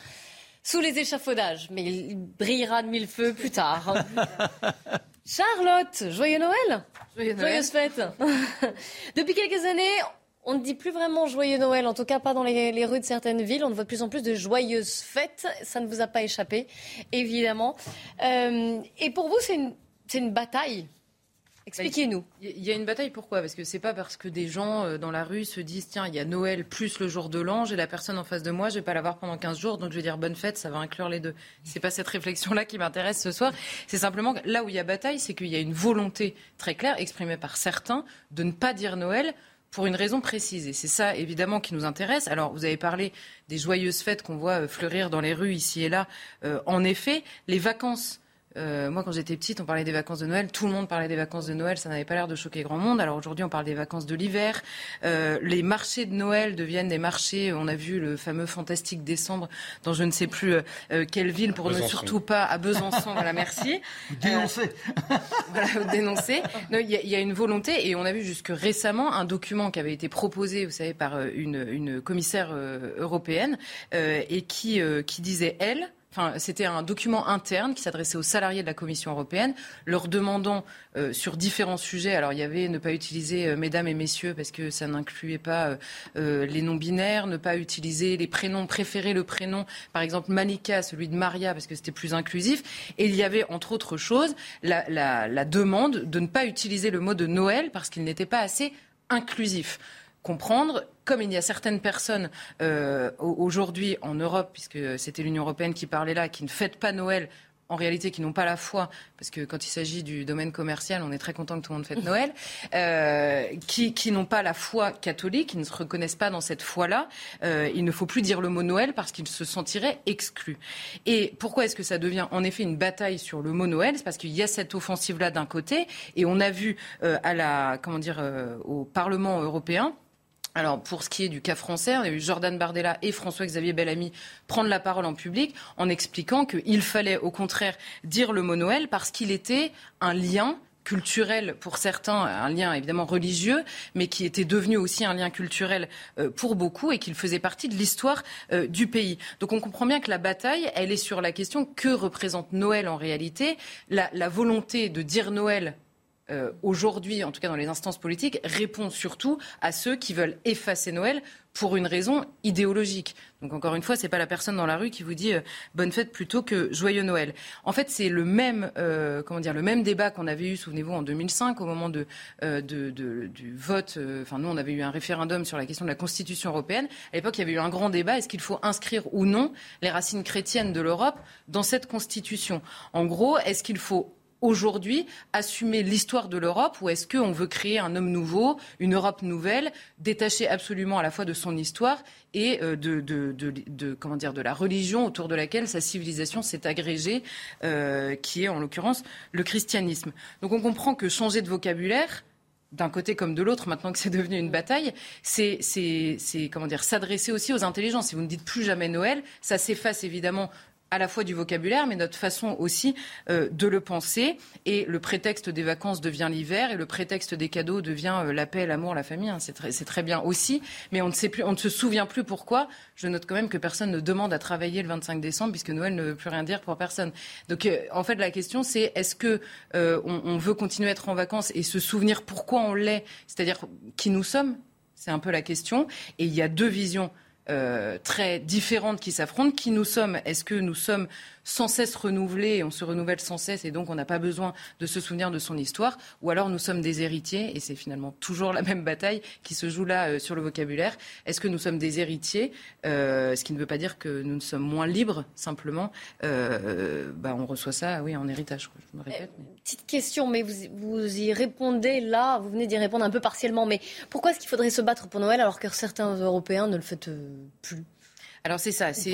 Sous les échafaudages, mais il brillera de mille feux plus tard. [laughs] Charlotte, joyeux Noël Joyeux Noël. Joyeuse fête [laughs] Depuis quelques années, on ne dit plus vraiment joyeux Noël, en tout cas pas dans les, rues de certaines villes. On voit de plus en plus de joyeuses fêtes. Ça ne vous a pas échappé, évidemment. Euh, et pour vous, c'est une, une bataille Expliquez-nous. Il y a une bataille, pourquoi? Parce que c'est pas parce que des gens euh, dans la rue se disent tiens, il y a Noël plus le jour de l'an, j'ai la personne en face de moi, je vais pas la voir pendant 15 jours, donc je vais dire bonne fête, ça va inclure les deux. C'est pas cette réflexion-là qui m'intéresse ce soir. C'est simplement là où il y a bataille, c'est qu'il y a une volonté très claire exprimée par certains de ne pas dire Noël pour une raison précise. Et c'est ça, évidemment, qui nous intéresse. Alors, vous avez parlé des joyeuses fêtes qu'on voit euh, fleurir dans les rues ici et là. Euh, en effet, les vacances euh, moi, quand j'étais petite, on parlait des vacances de Noël. Tout le monde parlait des vacances de Noël. Ça n'avait pas l'air de choquer grand monde. Alors aujourd'hui, on parle des vacances de l'hiver. Euh, les marchés de Noël deviennent des marchés. On a vu le fameux fantastique décembre dans je ne sais plus euh, quelle ville pour ne surtout pas à Besançon. voilà, merci. [laughs] Dénoncer. voilà, [laughs] dénoncer. Il y, a une volonté et on a vu jusque récemment un document qui avait été proposé, vous savez, par une, une commissaire européenne et qui, qui disait elle c'était un document interne qui s'adressait aux salariés de la Commission européenne, leur demandant euh, sur différents sujets. Alors, il y avait ne pas utiliser euh, mesdames et messieurs parce que ça n'incluait pas euh, les non-binaires, ne pas utiliser les prénoms, préférer le prénom, par exemple Malika, celui de Maria, parce que c'était plus inclusif. Et il y avait, entre autres choses, la demande de ne pas utiliser le mot de Noël parce qu'il n'était pas assez inclusif comprendre, comme il y a certaines personnes euh, aujourd'hui en Europe, puisque c'était l'Union européenne qui parlait là, qui ne fêtent pas Noël, en réalité qui n'ont pas la foi, parce que quand il s'agit du domaine commercial, on est très content que tout le monde fête [laughs] Noël, euh, qui, n'ont pas la foi catholique, qui ne se reconnaissent pas dans cette foi-là, euh, il ne faut plus dire le mot Noël parce qu'ils se sentiraient exclus. Et pourquoi est-ce que ça devient en effet une bataille sur le mot Noël? C'est parce qu'il y a cette offensive-là d'un côté, et on a vu à la, comment dire, au Parlement européen alors, pour ce qui est du cas français, on a eu Jordan Bardella et François-Xavier Bellamy prendre la parole en public en expliquant qu'il fallait au contraire dire le mot Noël parce qu'il était un lien culturel pour certains, un lien évidemment religieux, mais qui était devenu aussi un lien culturel euh, pour beaucoup et qu'il faisait partie de l'histoire euh, du pays. Donc on comprend bien que la bataille, elle est sur la question que représente Noël en réalité, la, la volonté de dire Noël euh, aujourd'hui, en tout cas dans les instances politiques, répond surtout à ceux qui veulent effacer Noël pour une raison idéologique. Donc encore une fois, ce n'est pas la personne dans la rue qui vous dit euh, bonne fête plutôt que joyeux Noël. En fait, c'est le même, euh, comment dire, le même débat qu'on avait eu, souvenez-vous, en 2005 au moment du vote. Enfin, nous, on avait eu un référendum sur la question de la Constitution européenne. À l'époque, il y avait eu un grand débat est-ce qu'il faut inscrire ou non les racines chrétiennes de l'Europe dans cette Constitution? En gros, est-ce qu'il faut aujourd'hui assumer l'histoire de l'Europe ou est-ce qu'on veut créer un homme nouveau, une Europe nouvelle, détachée absolument à la fois de son histoire et euh, de, comment dire, de la religion autour de laquelle sa civilisation s'est agrégée, euh, qui est en l'occurrence le christianisme. Donc on comprend que changer de vocabulaire, d'un côté comme de l'autre, maintenant que c'est devenu une bataille, c'est comment dire s'adresser aussi aux intelligences. Si vous ne dites plus jamais Noël, ça s'efface évidemment à la fois du vocabulaire, mais notre façon aussi euh, de le penser. Et le prétexte des vacances devient l'hiver, et le prétexte des cadeaux devient euh, la paix, l'amour, la famille. Hein. C'est très, bien aussi, mais on ne, se souvient plus pourquoi. Je note quand même que personne ne demande à travailler le 25 décembre, puisque Noël ne veut plus rien dire pour personne. Donc, euh, en fait, la question, c'est est-ce que on, on veut continuer à être en vacances et se souvenir pourquoi on l'est, c'est-à-dire qui nous sommes? C'est un peu la question. Et il y a deux visions euh, très différentes qui s'affrontent. Qui nous sommes Est-ce que nous sommes sans cesse renouvelée, on se renouvelle sans cesse et donc on n'a pas besoin de se souvenir de son histoire, ou alors nous sommes des héritiers et c'est finalement toujours la même bataille qui se joue là euh, sur le vocabulaire. Est-ce que nous sommes des héritiers euh, Ce qui ne veut pas dire que nous ne sommes moins libres, simplement. Euh, bah, on reçoit ça, oui, en héritage. Je me répète. Petite question, mais vous, vous y répondez là, vous venez d'y répondre un peu partiellement, mais pourquoi est-ce qu'il faudrait se battre pour Noël alors que certains Européens ne le font plus? Alors c'est ça. C'est,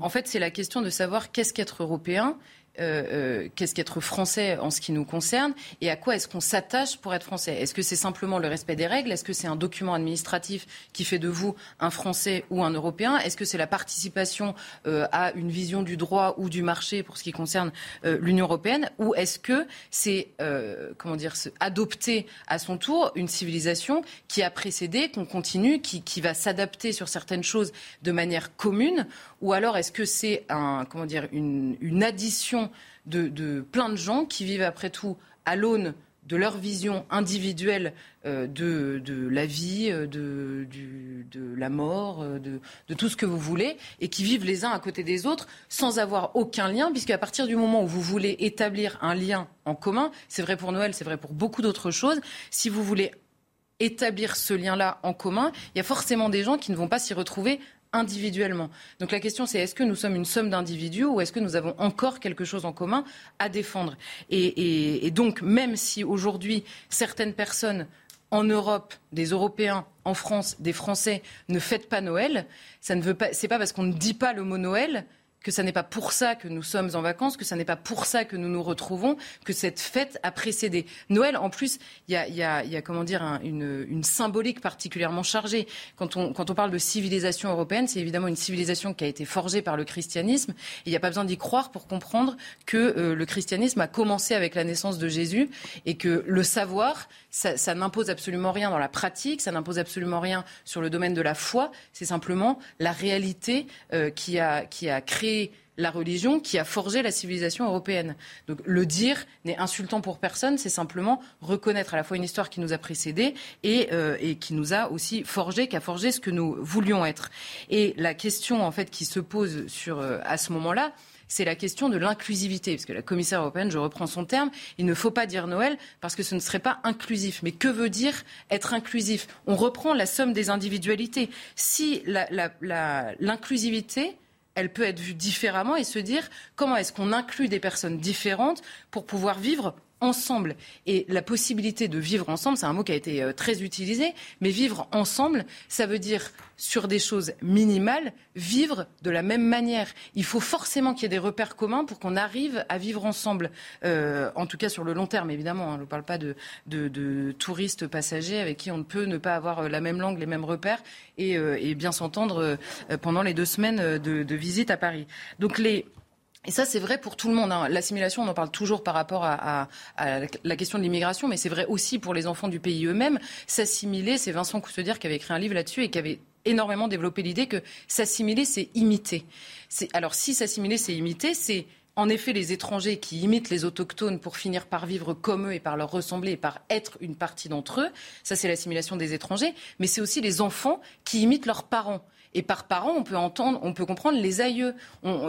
en fait, c'est la question de savoir qu'est-ce qu'être européen euh, euh, qu'est-ce qu'être français en ce qui nous concerne et à quoi est-ce qu'on s'attache pour être français? Est-ce que c'est simplement le respect des règles? Est-ce que c'est un document administratif qui fait de vous un Français ou un Européen? Est-ce que c'est la participation euh, à une vision du droit ou du marché pour ce qui concerne l'Union européenne? Ou est-ce que c'est comment dire adopter à son tour une civilisation qui a précédé, qu'on continue, qui, qui va s'adapter sur certaines choses de manière commune? Ou alors est-ce que c'est un comment dire une, addition de, plein de gens qui vivent après tout à l'aune de leur vision individuelle euh, de, la vie, euh, de, de la mort, euh, de, tout ce que vous voulez, et qui vivent les uns à côté des autres sans avoir aucun lien, puisque à partir du moment où vous voulez établir un lien en commun, c'est vrai pour Noël, c'est vrai pour beaucoup d'autres choses, si vous voulez établir ce lien-là en commun, il y a forcément des gens qui ne vont pas s'y retrouver individuellement. Donc la question c'est est-ce que nous sommes une somme d'individus ou est-ce que nous avons encore quelque chose en commun à défendre et, donc même si aujourd'hui certaines personnes en Europe, des Européens, en France, des Français ne fêtent pas Noël, ça ne c'est pas parce qu'on ne dit pas le mot Noël que ce n'est pas pour ça que nous sommes en vacances, que ce n'est pas pour ça que nous nous retrouvons, que cette fête a précédé. Noël, en plus, il y a, y, a, y a, comment dire, une, symbolique particulièrement chargée. Quand on, quand on parle de civilisation européenne, c'est évidemment une civilisation qui a été forgée par le christianisme. il n'y a pas besoin d'y croire pour comprendre que euh, le christianisme a commencé avec la naissance de Jésus et que le savoir, ça, ça n'impose absolument rien dans la pratique, ça n'impose absolument rien sur le domaine de la foi. C'est simplement la réalité euh, qui, a, qui a créé la religion qui a forgé la civilisation européenne. Donc le dire n'est insultant pour personne, c'est simplement reconnaître à la fois une histoire qui nous a précédés et, euh, qui nous a aussi forgé, qui a forgé ce que nous voulions être. Et la question en fait qui se pose euh, à ce moment-là, c'est la question de l'inclusivité. Parce que la commissaire européenne, je reprends son terme, il ne faut pas dire Noël parce que ce ne serait pas inclusif. Mais que veut dire être inclusif? On reprend la somme des individualités. Si l'inclusivité, elle peut être vue différemment et se dire comment est-ce qu'on inclut des personnes différentes pour pouvoir vivre ensemble. Et la possibilité de vivre ensemble, c'est un mot qui a été euh, très utilisé, mais vivre ensemble, ça veut dire sur des choses minimales, vivre de la même manière. Il faut forcément qu'il y ait des repères communs pour qu'on arrive à vivre ensemble, euh, en tout cas sur le long terme, évidemment. Hein. Je ne parle pas de, de, touristes passagers avec qui on ne peut ne pas avoir euh, la même langue, les mêmes repères et, et bien s'entendre pendant les deux semaines de, de visite à Paris. Donc les et ça, c'est vrai pour tout le monde. Hein. L'assimilation, on en parle toujours par rapport à, la question de l'immigration, mais c'est vrai aussi pour les enfants du pays eux-mêmes. S'assimiler, c'est Vincent Coustedière qui avait écrit un livre là-dessus et qui avait énormément développé l'idée que s'assimiler, c'est imiter. Alors si s'assimiler, c'est imiter, c'est en effet les étrangers qui imitent les autochtones pour finir par vivre comme eux et par leur ressembler et par être une partie d'entre eux. Ça, c'est l'assimilation des étrangers. Mais c'est aussi les enfants qui imitent leurs parents. Et par parents, on peut entendre, on peut comprendre les aïeux.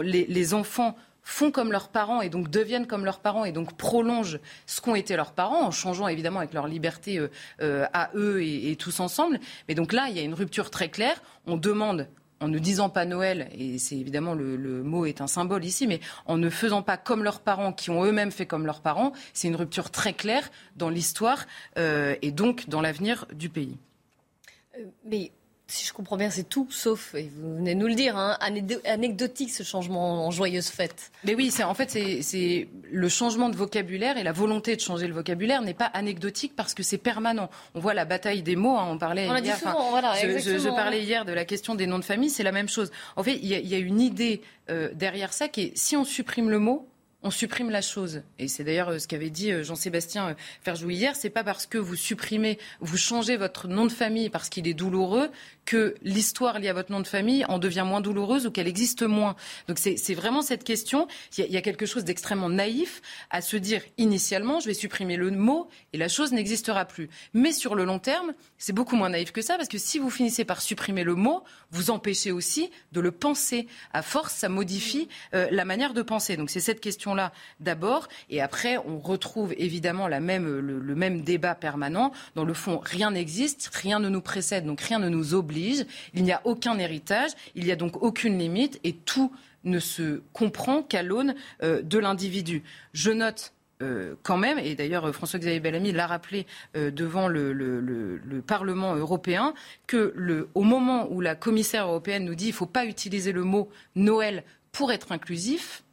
les, enfants font comme leurs parents et donc deviennent comme leurs parents et donc prolongent ce qu'ont été leurs parents en changeant évidemment avec leur liberté euh, euh, à eux et, tous ensemble. Mais donc là, il y a une rupture très claire. On demande en ne disant pas Noël, et c'est évidemment le, mot est un symbole ici, mais en ne faisant pas comme leurs parents, qui ont eux-mêmes fait comme leurs parents, c'est une rupture très claire dans l'histoire euh, et donc dans l'avenir du pays. mais si je comprends bien, c'est tout sauf, et vous venez de nous le dire, hein, anecdotique ce changement en joyeuse fête. Mais oui, en fait c'est le changement de vocabulaire et la volonté de changer le vocabulaire n'est pas anecdotique parce que c'est permanent. On voit la bataille des mots. Hein, on parlait hier. je, parlais hier de la question des noms de famille. C'est la même chose. En fait, il y, a une idée euh, derrière ça qui est si on supprime le mot, on supprime la chose. Et c'est d'ailleurs euh, ce qu'avait dit euh, Jean-Sébastien Ferjou hier. C'est pas parce que vous supprimez, vous changez votre nom de famille parce qu'il est douloureux que l'histoire liée à votre nom de famille en devient moins douloureuse ou qu'elle existe moins. Donc c'est vraiment cette question. Il y, a, quelque chose d'extrêmement naïf à se dire initialement, je vais supprimer le mot et la chose n'existera plus. Mais sur le long terme, c'est beaucoup moins naïf que ça parce que si vous finissez par supprimer le mot, vous empêchez aussi de le penser. À force, ça modifie euh, la manière de penser. Donc c'est cette question-là d'abord. Et après, on retrouve évidemment le même débat permanent. Dans le fond, rien n'existe, rien ne nous précède, donc rien ne nous oblige. Il n'y a aucun héritage, il n'y a donc aucune limite et tout ne se comprend qu'à l'aune euh, de l'individu. Je note euh, quand même, et d'ailleurs François-Xavier Bellamy l'a rappelé euh, devant le, Parlement européen, que au moment où la commissaire européenne nous dit qu'il ne faut pas utiliser le mot Noël pour être inclusif,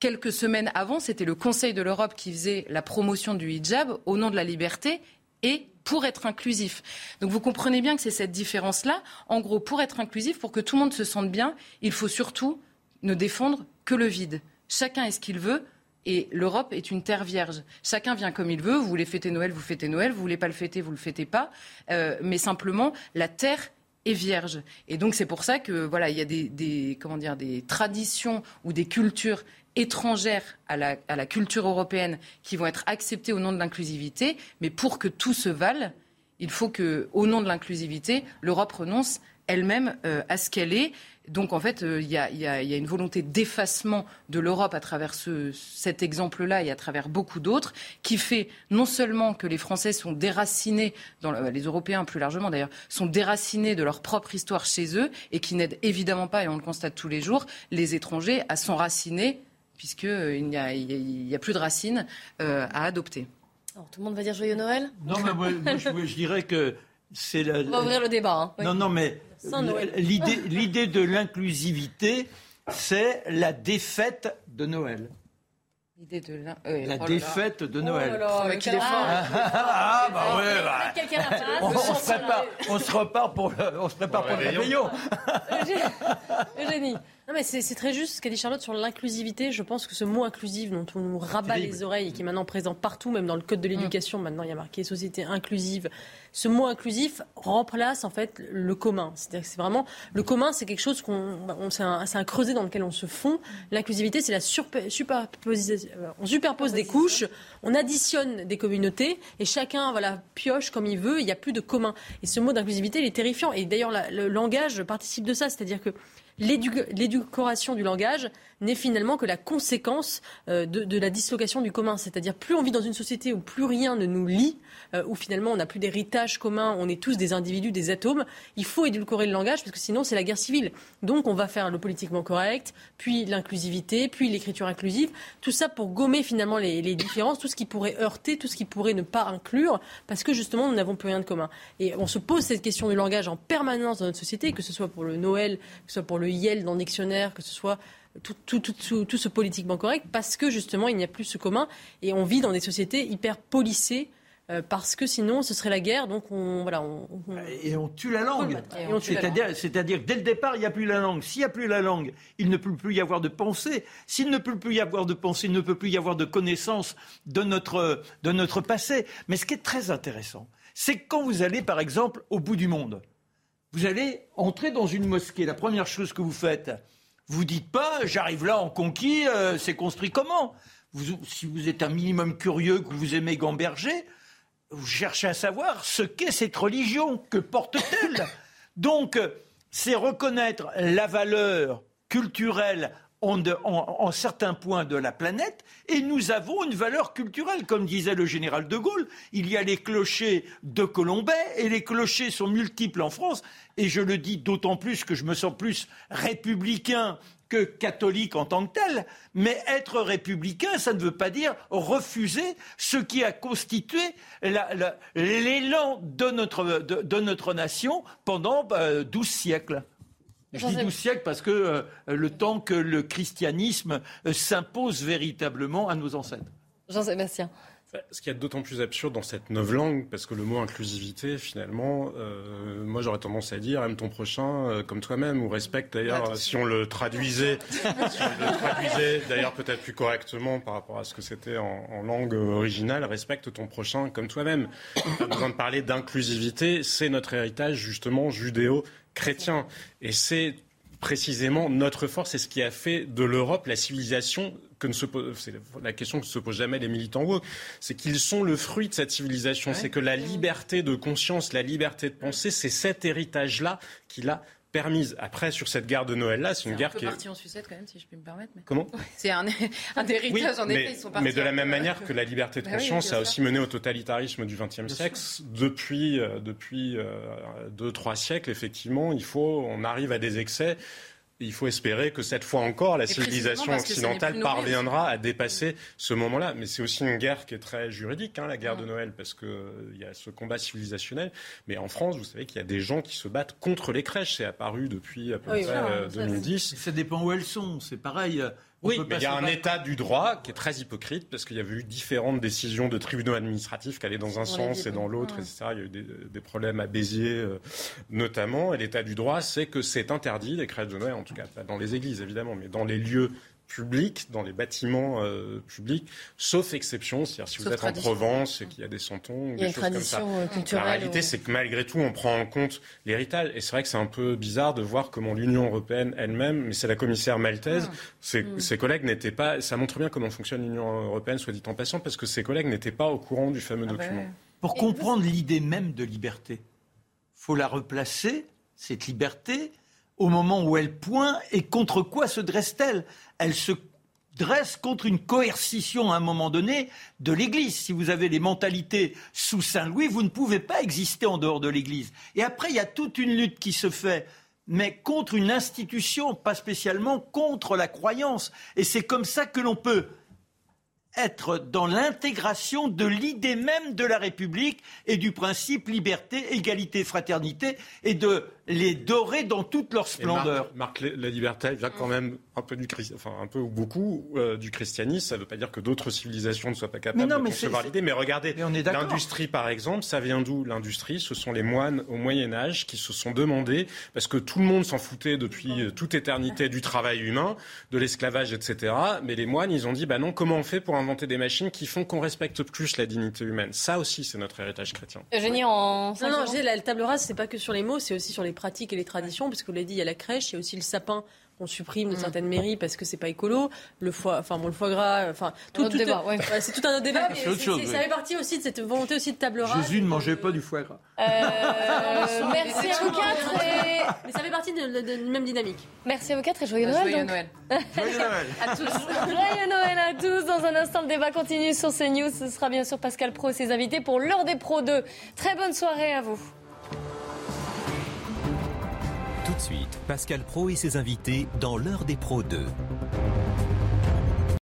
quelques semaines avant, c'était le Conseil de l'Europe qui faisait la promotion du hijab au nom de la liberté et pour être inclusif. Donc vous comprenez bien que c'est cette différence-là. En gros, pour être inclusif, pour que tout le monde se sente bien, il faut surtout ne défendre que le vide. Chacun est ce qu'il veut. Et l'Europe est une terre vierge. Chacun vient comme il veut. Vous voulez fêter Noël, vous fêtez Noël. Vous voulez pas le fêter, vous le fêtez pas. Euh, mais simplement, la terre est vierge. Et donc c'est pour ça que voilà, il y a des, comment dire des traditions ou des cultures étrangères à la, culture européenne qui vont être acceptées au nom de l'inclusivité. Mais pour que tout se vale, il faut que, au nom de l'inclusivité, l'Europe renonce elle-même euh, à ce qu'elle est. Donc en fait, euh, il y, a, une volonté d'effacement de l'Europe à travers cet exemple-là et à travers beaucoup d'autres, qui fait non seulement que les Français sont déracinés, les Européens plus largement d'ailleurs, sont déracinés de leur propre histoire chez eux et qui n'aident évidemment pas, et on le constate tous les jours, les étrangers à s'enraciner puisqu'il euh, n'y a, a, plus de racines à adopter. Alors, tout le monde va dire joyeux Noël? Non, mais moi, je, dirais que c'est On va ouvrir le débat. Hein. Non, non, mais L'idée de l'inclusivité, c'est la défaite de Noël. L'idée de la, oh défaite de Noël. Oh là ah, bah ouais, bah. on, se prépare, on se repart pour le, on se prépare pour le réveillon. Eugénie. Non, mais c'est très juste ce qu'a dit Charlotte sur l'inclusivité. Je pense que ce mot inclusif dont on nous rabat les oreilles et qui est maintenant présent partout, même dans le code de l'éducation, maintenant il y a marqué société inclusive. Ce mot inclusif remplace en fait le commun. C'est-à-dire que c'est vraiment le commun, c'est quelque chose qu'on, c'est un, un, creuset dans lequel on se fond. L'inclusivité, c'est la superposition. On superpose des couches, on additionne des communautés et chacun voilà pioche comme il veut. Il n'y a plus de commun. Et ce mot d'inclusivité, il est terrifiant. Et d'ailleurs, le langage participe de ça, c'est-à-dire que l'éducation du langage n'est finalement que la conséquence euh, de, la dislocation du commun. C'est-à-dire plus on vit dans une société où plus rien ne nous lie, euh, où finalement on n'a plus d'héritage commun, on est tous des individus, des atomes, il faut édulcorer le langage parce que sinon c'est la guerre civile. Donc on va faire le politiquement correct, puis l'inclusivité, puis l'écriture inclusive, tout ça pour gommer finalement les, les, différences, tout ce qui pourrait heurter, tout ce qui pourrait ne pas inclure, parce que justement nous n'avons plus rien de commun. Et on se pose cette question du langage en permanence dans notre société, que ce soit pour le Noël, que ce soit pour le Yel dans le dictionnaire, que ce soit tout, tout, tout, tout, ce politiquement correct parce que justement il n'y a plus ce commun et on vit dans des sociétés hyper policées euh, parce que sinon ce serait la guerre donc on voilà et on tue la langue. c'est-à-dire c'est-à-dire dès le départ il n'y a plus la langue. S'il n'y a plus la langue il ne peut plus y avoir de pensée. S'il ne peut plus y avoir de pensée il ne peut plus y avoir de connaissance de notre de notre passé. Mais ce qui est très intéressant c'est quand vous allez par exemple au bout du monde vous allez entrer dans une mosquée. La première chose que vous faites vous dites pas, j'arrive là en conquis, euh, c'est construit comment? Si vous êtes un minimum curieux, que vous aimez gamberger, vous cherchez à savoir ce qu'est cette religion, que porte-t-elle? [laughs] Donc, c'est reconnaître la valeur culturelle en, certains points de la planète, et nous avons une valeur culturelle. Comme disait le général de Gaulle, il y a les clochers de Colombay, et les clochers sont multiples en France, et je le dis d'autant plus que je me sens plus républicain que catholique en tant que tel, mais être républicain, ça ne veut pas dire refuser ce qui a constitué l'élan de notre, nation pendant bah, douze siècles. Je dis 12 siècles parce que euh, le temps que le christianisme euh, s'impose véritablement à nos ancêtres. Jean-Sébastien. Ce qui est d'autant plus absurde dans cette langue, parce que le mot inclusivité, finalement, euh, moi j'aurais tendance à dire aime ton prochain euh, comme toi-même, ou respecte d'ailleurs, si on le traduisait, [laughs] si on le traduisait d'ailleurs peut-être plus correctement par rapport à ce que c'était en, en, langue originale, respecte ton prochain comme toi-même. Pas besoin de parler d'inclusivité, c'est notre héritage justement judéo-chrétien. Et c'est précisément notre force et ce qui a fait de l'Europe la civilisation que ne se pose, c'est la question que se posent jamais les militants woke, c'est qu'ils sont le fruit de cette civilisation. C'est que la liberté de conscience, la liberté de penser, c'est cet héritage-là qui l'a permise. Après, sur cette guerre de Noël-là, c'est une guerre qui est. partie en sucette quand même, si je puis me permettre. Comment? [laughs] C'est un, un héritage, en effet, ils sont partis. Mais de la même manière que la liberté de bah conscience a aussi mené au totalitarisme du XXe siècle, depuis, euh, depuis euh, deux, trois siècles, effectivement, il faut, on arrive à des excès il faut espérer que cette fois encore, la civilisation occidentale parviendra à dépasser ce moment-là. Mais c'est aussi une guerre qui est très juridique, hein, la guerre de Noël, parce qu'il euh, y a ce combat civilisationnel. Mais en France, vous savez qu'il y a des gens qui se battent contre les crèches. C'est apparu depuis à peu près 2010. Euh, ça dépend où elles sont. C'est pareil. Oui, mais il y a un état du droit qui est très hypocrite parce qu'il y avait eu différentes décisions de tribunaux administratifs qui allaient dans un sens et dans l'autre, etc. Il y a eu des, problèmes à Béziers euh, notamment. Et l'état du droit, c'est que c'est interdit, les crèches de Noël, en tout cas pas dans les églises évidemment, mais dans les lieux publics, dans les bâtiments euh, publics, sauf exception, c'est-à-dire si vous êtes en Provence et qu'il y a des santons ou des choses comme ça. Euh, la réalité, c'est que malgré tout, on prend en compte l'héritage. Et c'est vrai que c'est un peu bizarre de voir comment l'Union européenne elle-même, mais c'est la commissaire maltaise, ah. mm. ses, collègues n'étaient pas. Ça montre bien comment fonctionne l'Union européenne, soit dit en passant, parce que ses collègues n'étaient pas au courant du fameux ah bah document. Pour comprendre l'idée même de liberté, faut la replacer cette liberté au moment où elle pointe et contre quoi se dresse-t-elle? Elle se dresse contre une coercition à un moment donné de l'Église. Si vous avez les mentalités sous Saint-Louis, vous ne pouvez pas exister en dehors de l'Église. Et après, il y a toute une lutte qui se fait mais contre une institution, pas spécialement contre la croyance. Et c'est comme ça que l'on peut être dans l'intégration de l'idée même de la République et du principe liberté, égalité, fraternité et de les dorer dans toute leur splendeur. Marc, la liberté quand même un peu du enfin un peu ou beaucoup euh, du christianisme. Ça ne veut pas dire que d'autres civilisations ne soient pas capables de concevoir l'idée. Mais regardez, l'industrie par exemple, ça vient d'où L'industrie, ce sont les moines au Moyen Âge qui se sont demandé, parce que tout le monde s'en foutait depuis euh, toute éternité du travail humain, de l'esclavage, etc. Mais les moines, ils ont dit, bah non, comment on fait pour inventer des machines qui font qu'on respecte plus la dignité humaine? Ça aussi, c'est notre héritage chrétien. Eugénie, en non, non, la table rase, c'est pas que sur les mots, c'est aussi sur les pratiques et les traditions, parce que vous l'avez dit, il y a la crèche, il y a aussi le sapin qu'on supprime de mm. certaines mairies parce que c'est pas écolo, le foie, enfin bon, le foie gras, enfin tout, tout débat, ouais. c'est tout un autre débat, [laughs] mais ça fait partie aussi de cette volonté aussi de table rase. Jésus ne mangeait pas du foie gras. Euh, [laughs] merci à vous quatre. Et... Mais ça fait partie de, la même dynamique. Merci à vous quatre et joyeux Noël. Joyeux Noël. [laughs] joyeux Noël à tous. joyeux Noël à tous. Dans un instant, le débat continue sur CNews. Ce sera bien sûr Pascal Pro et ses invités pour l'heure des Pro 2. Très bonne soirée à vous. Tout de suite, Pascal Pro et ses invités dans l'heure des Pro 2.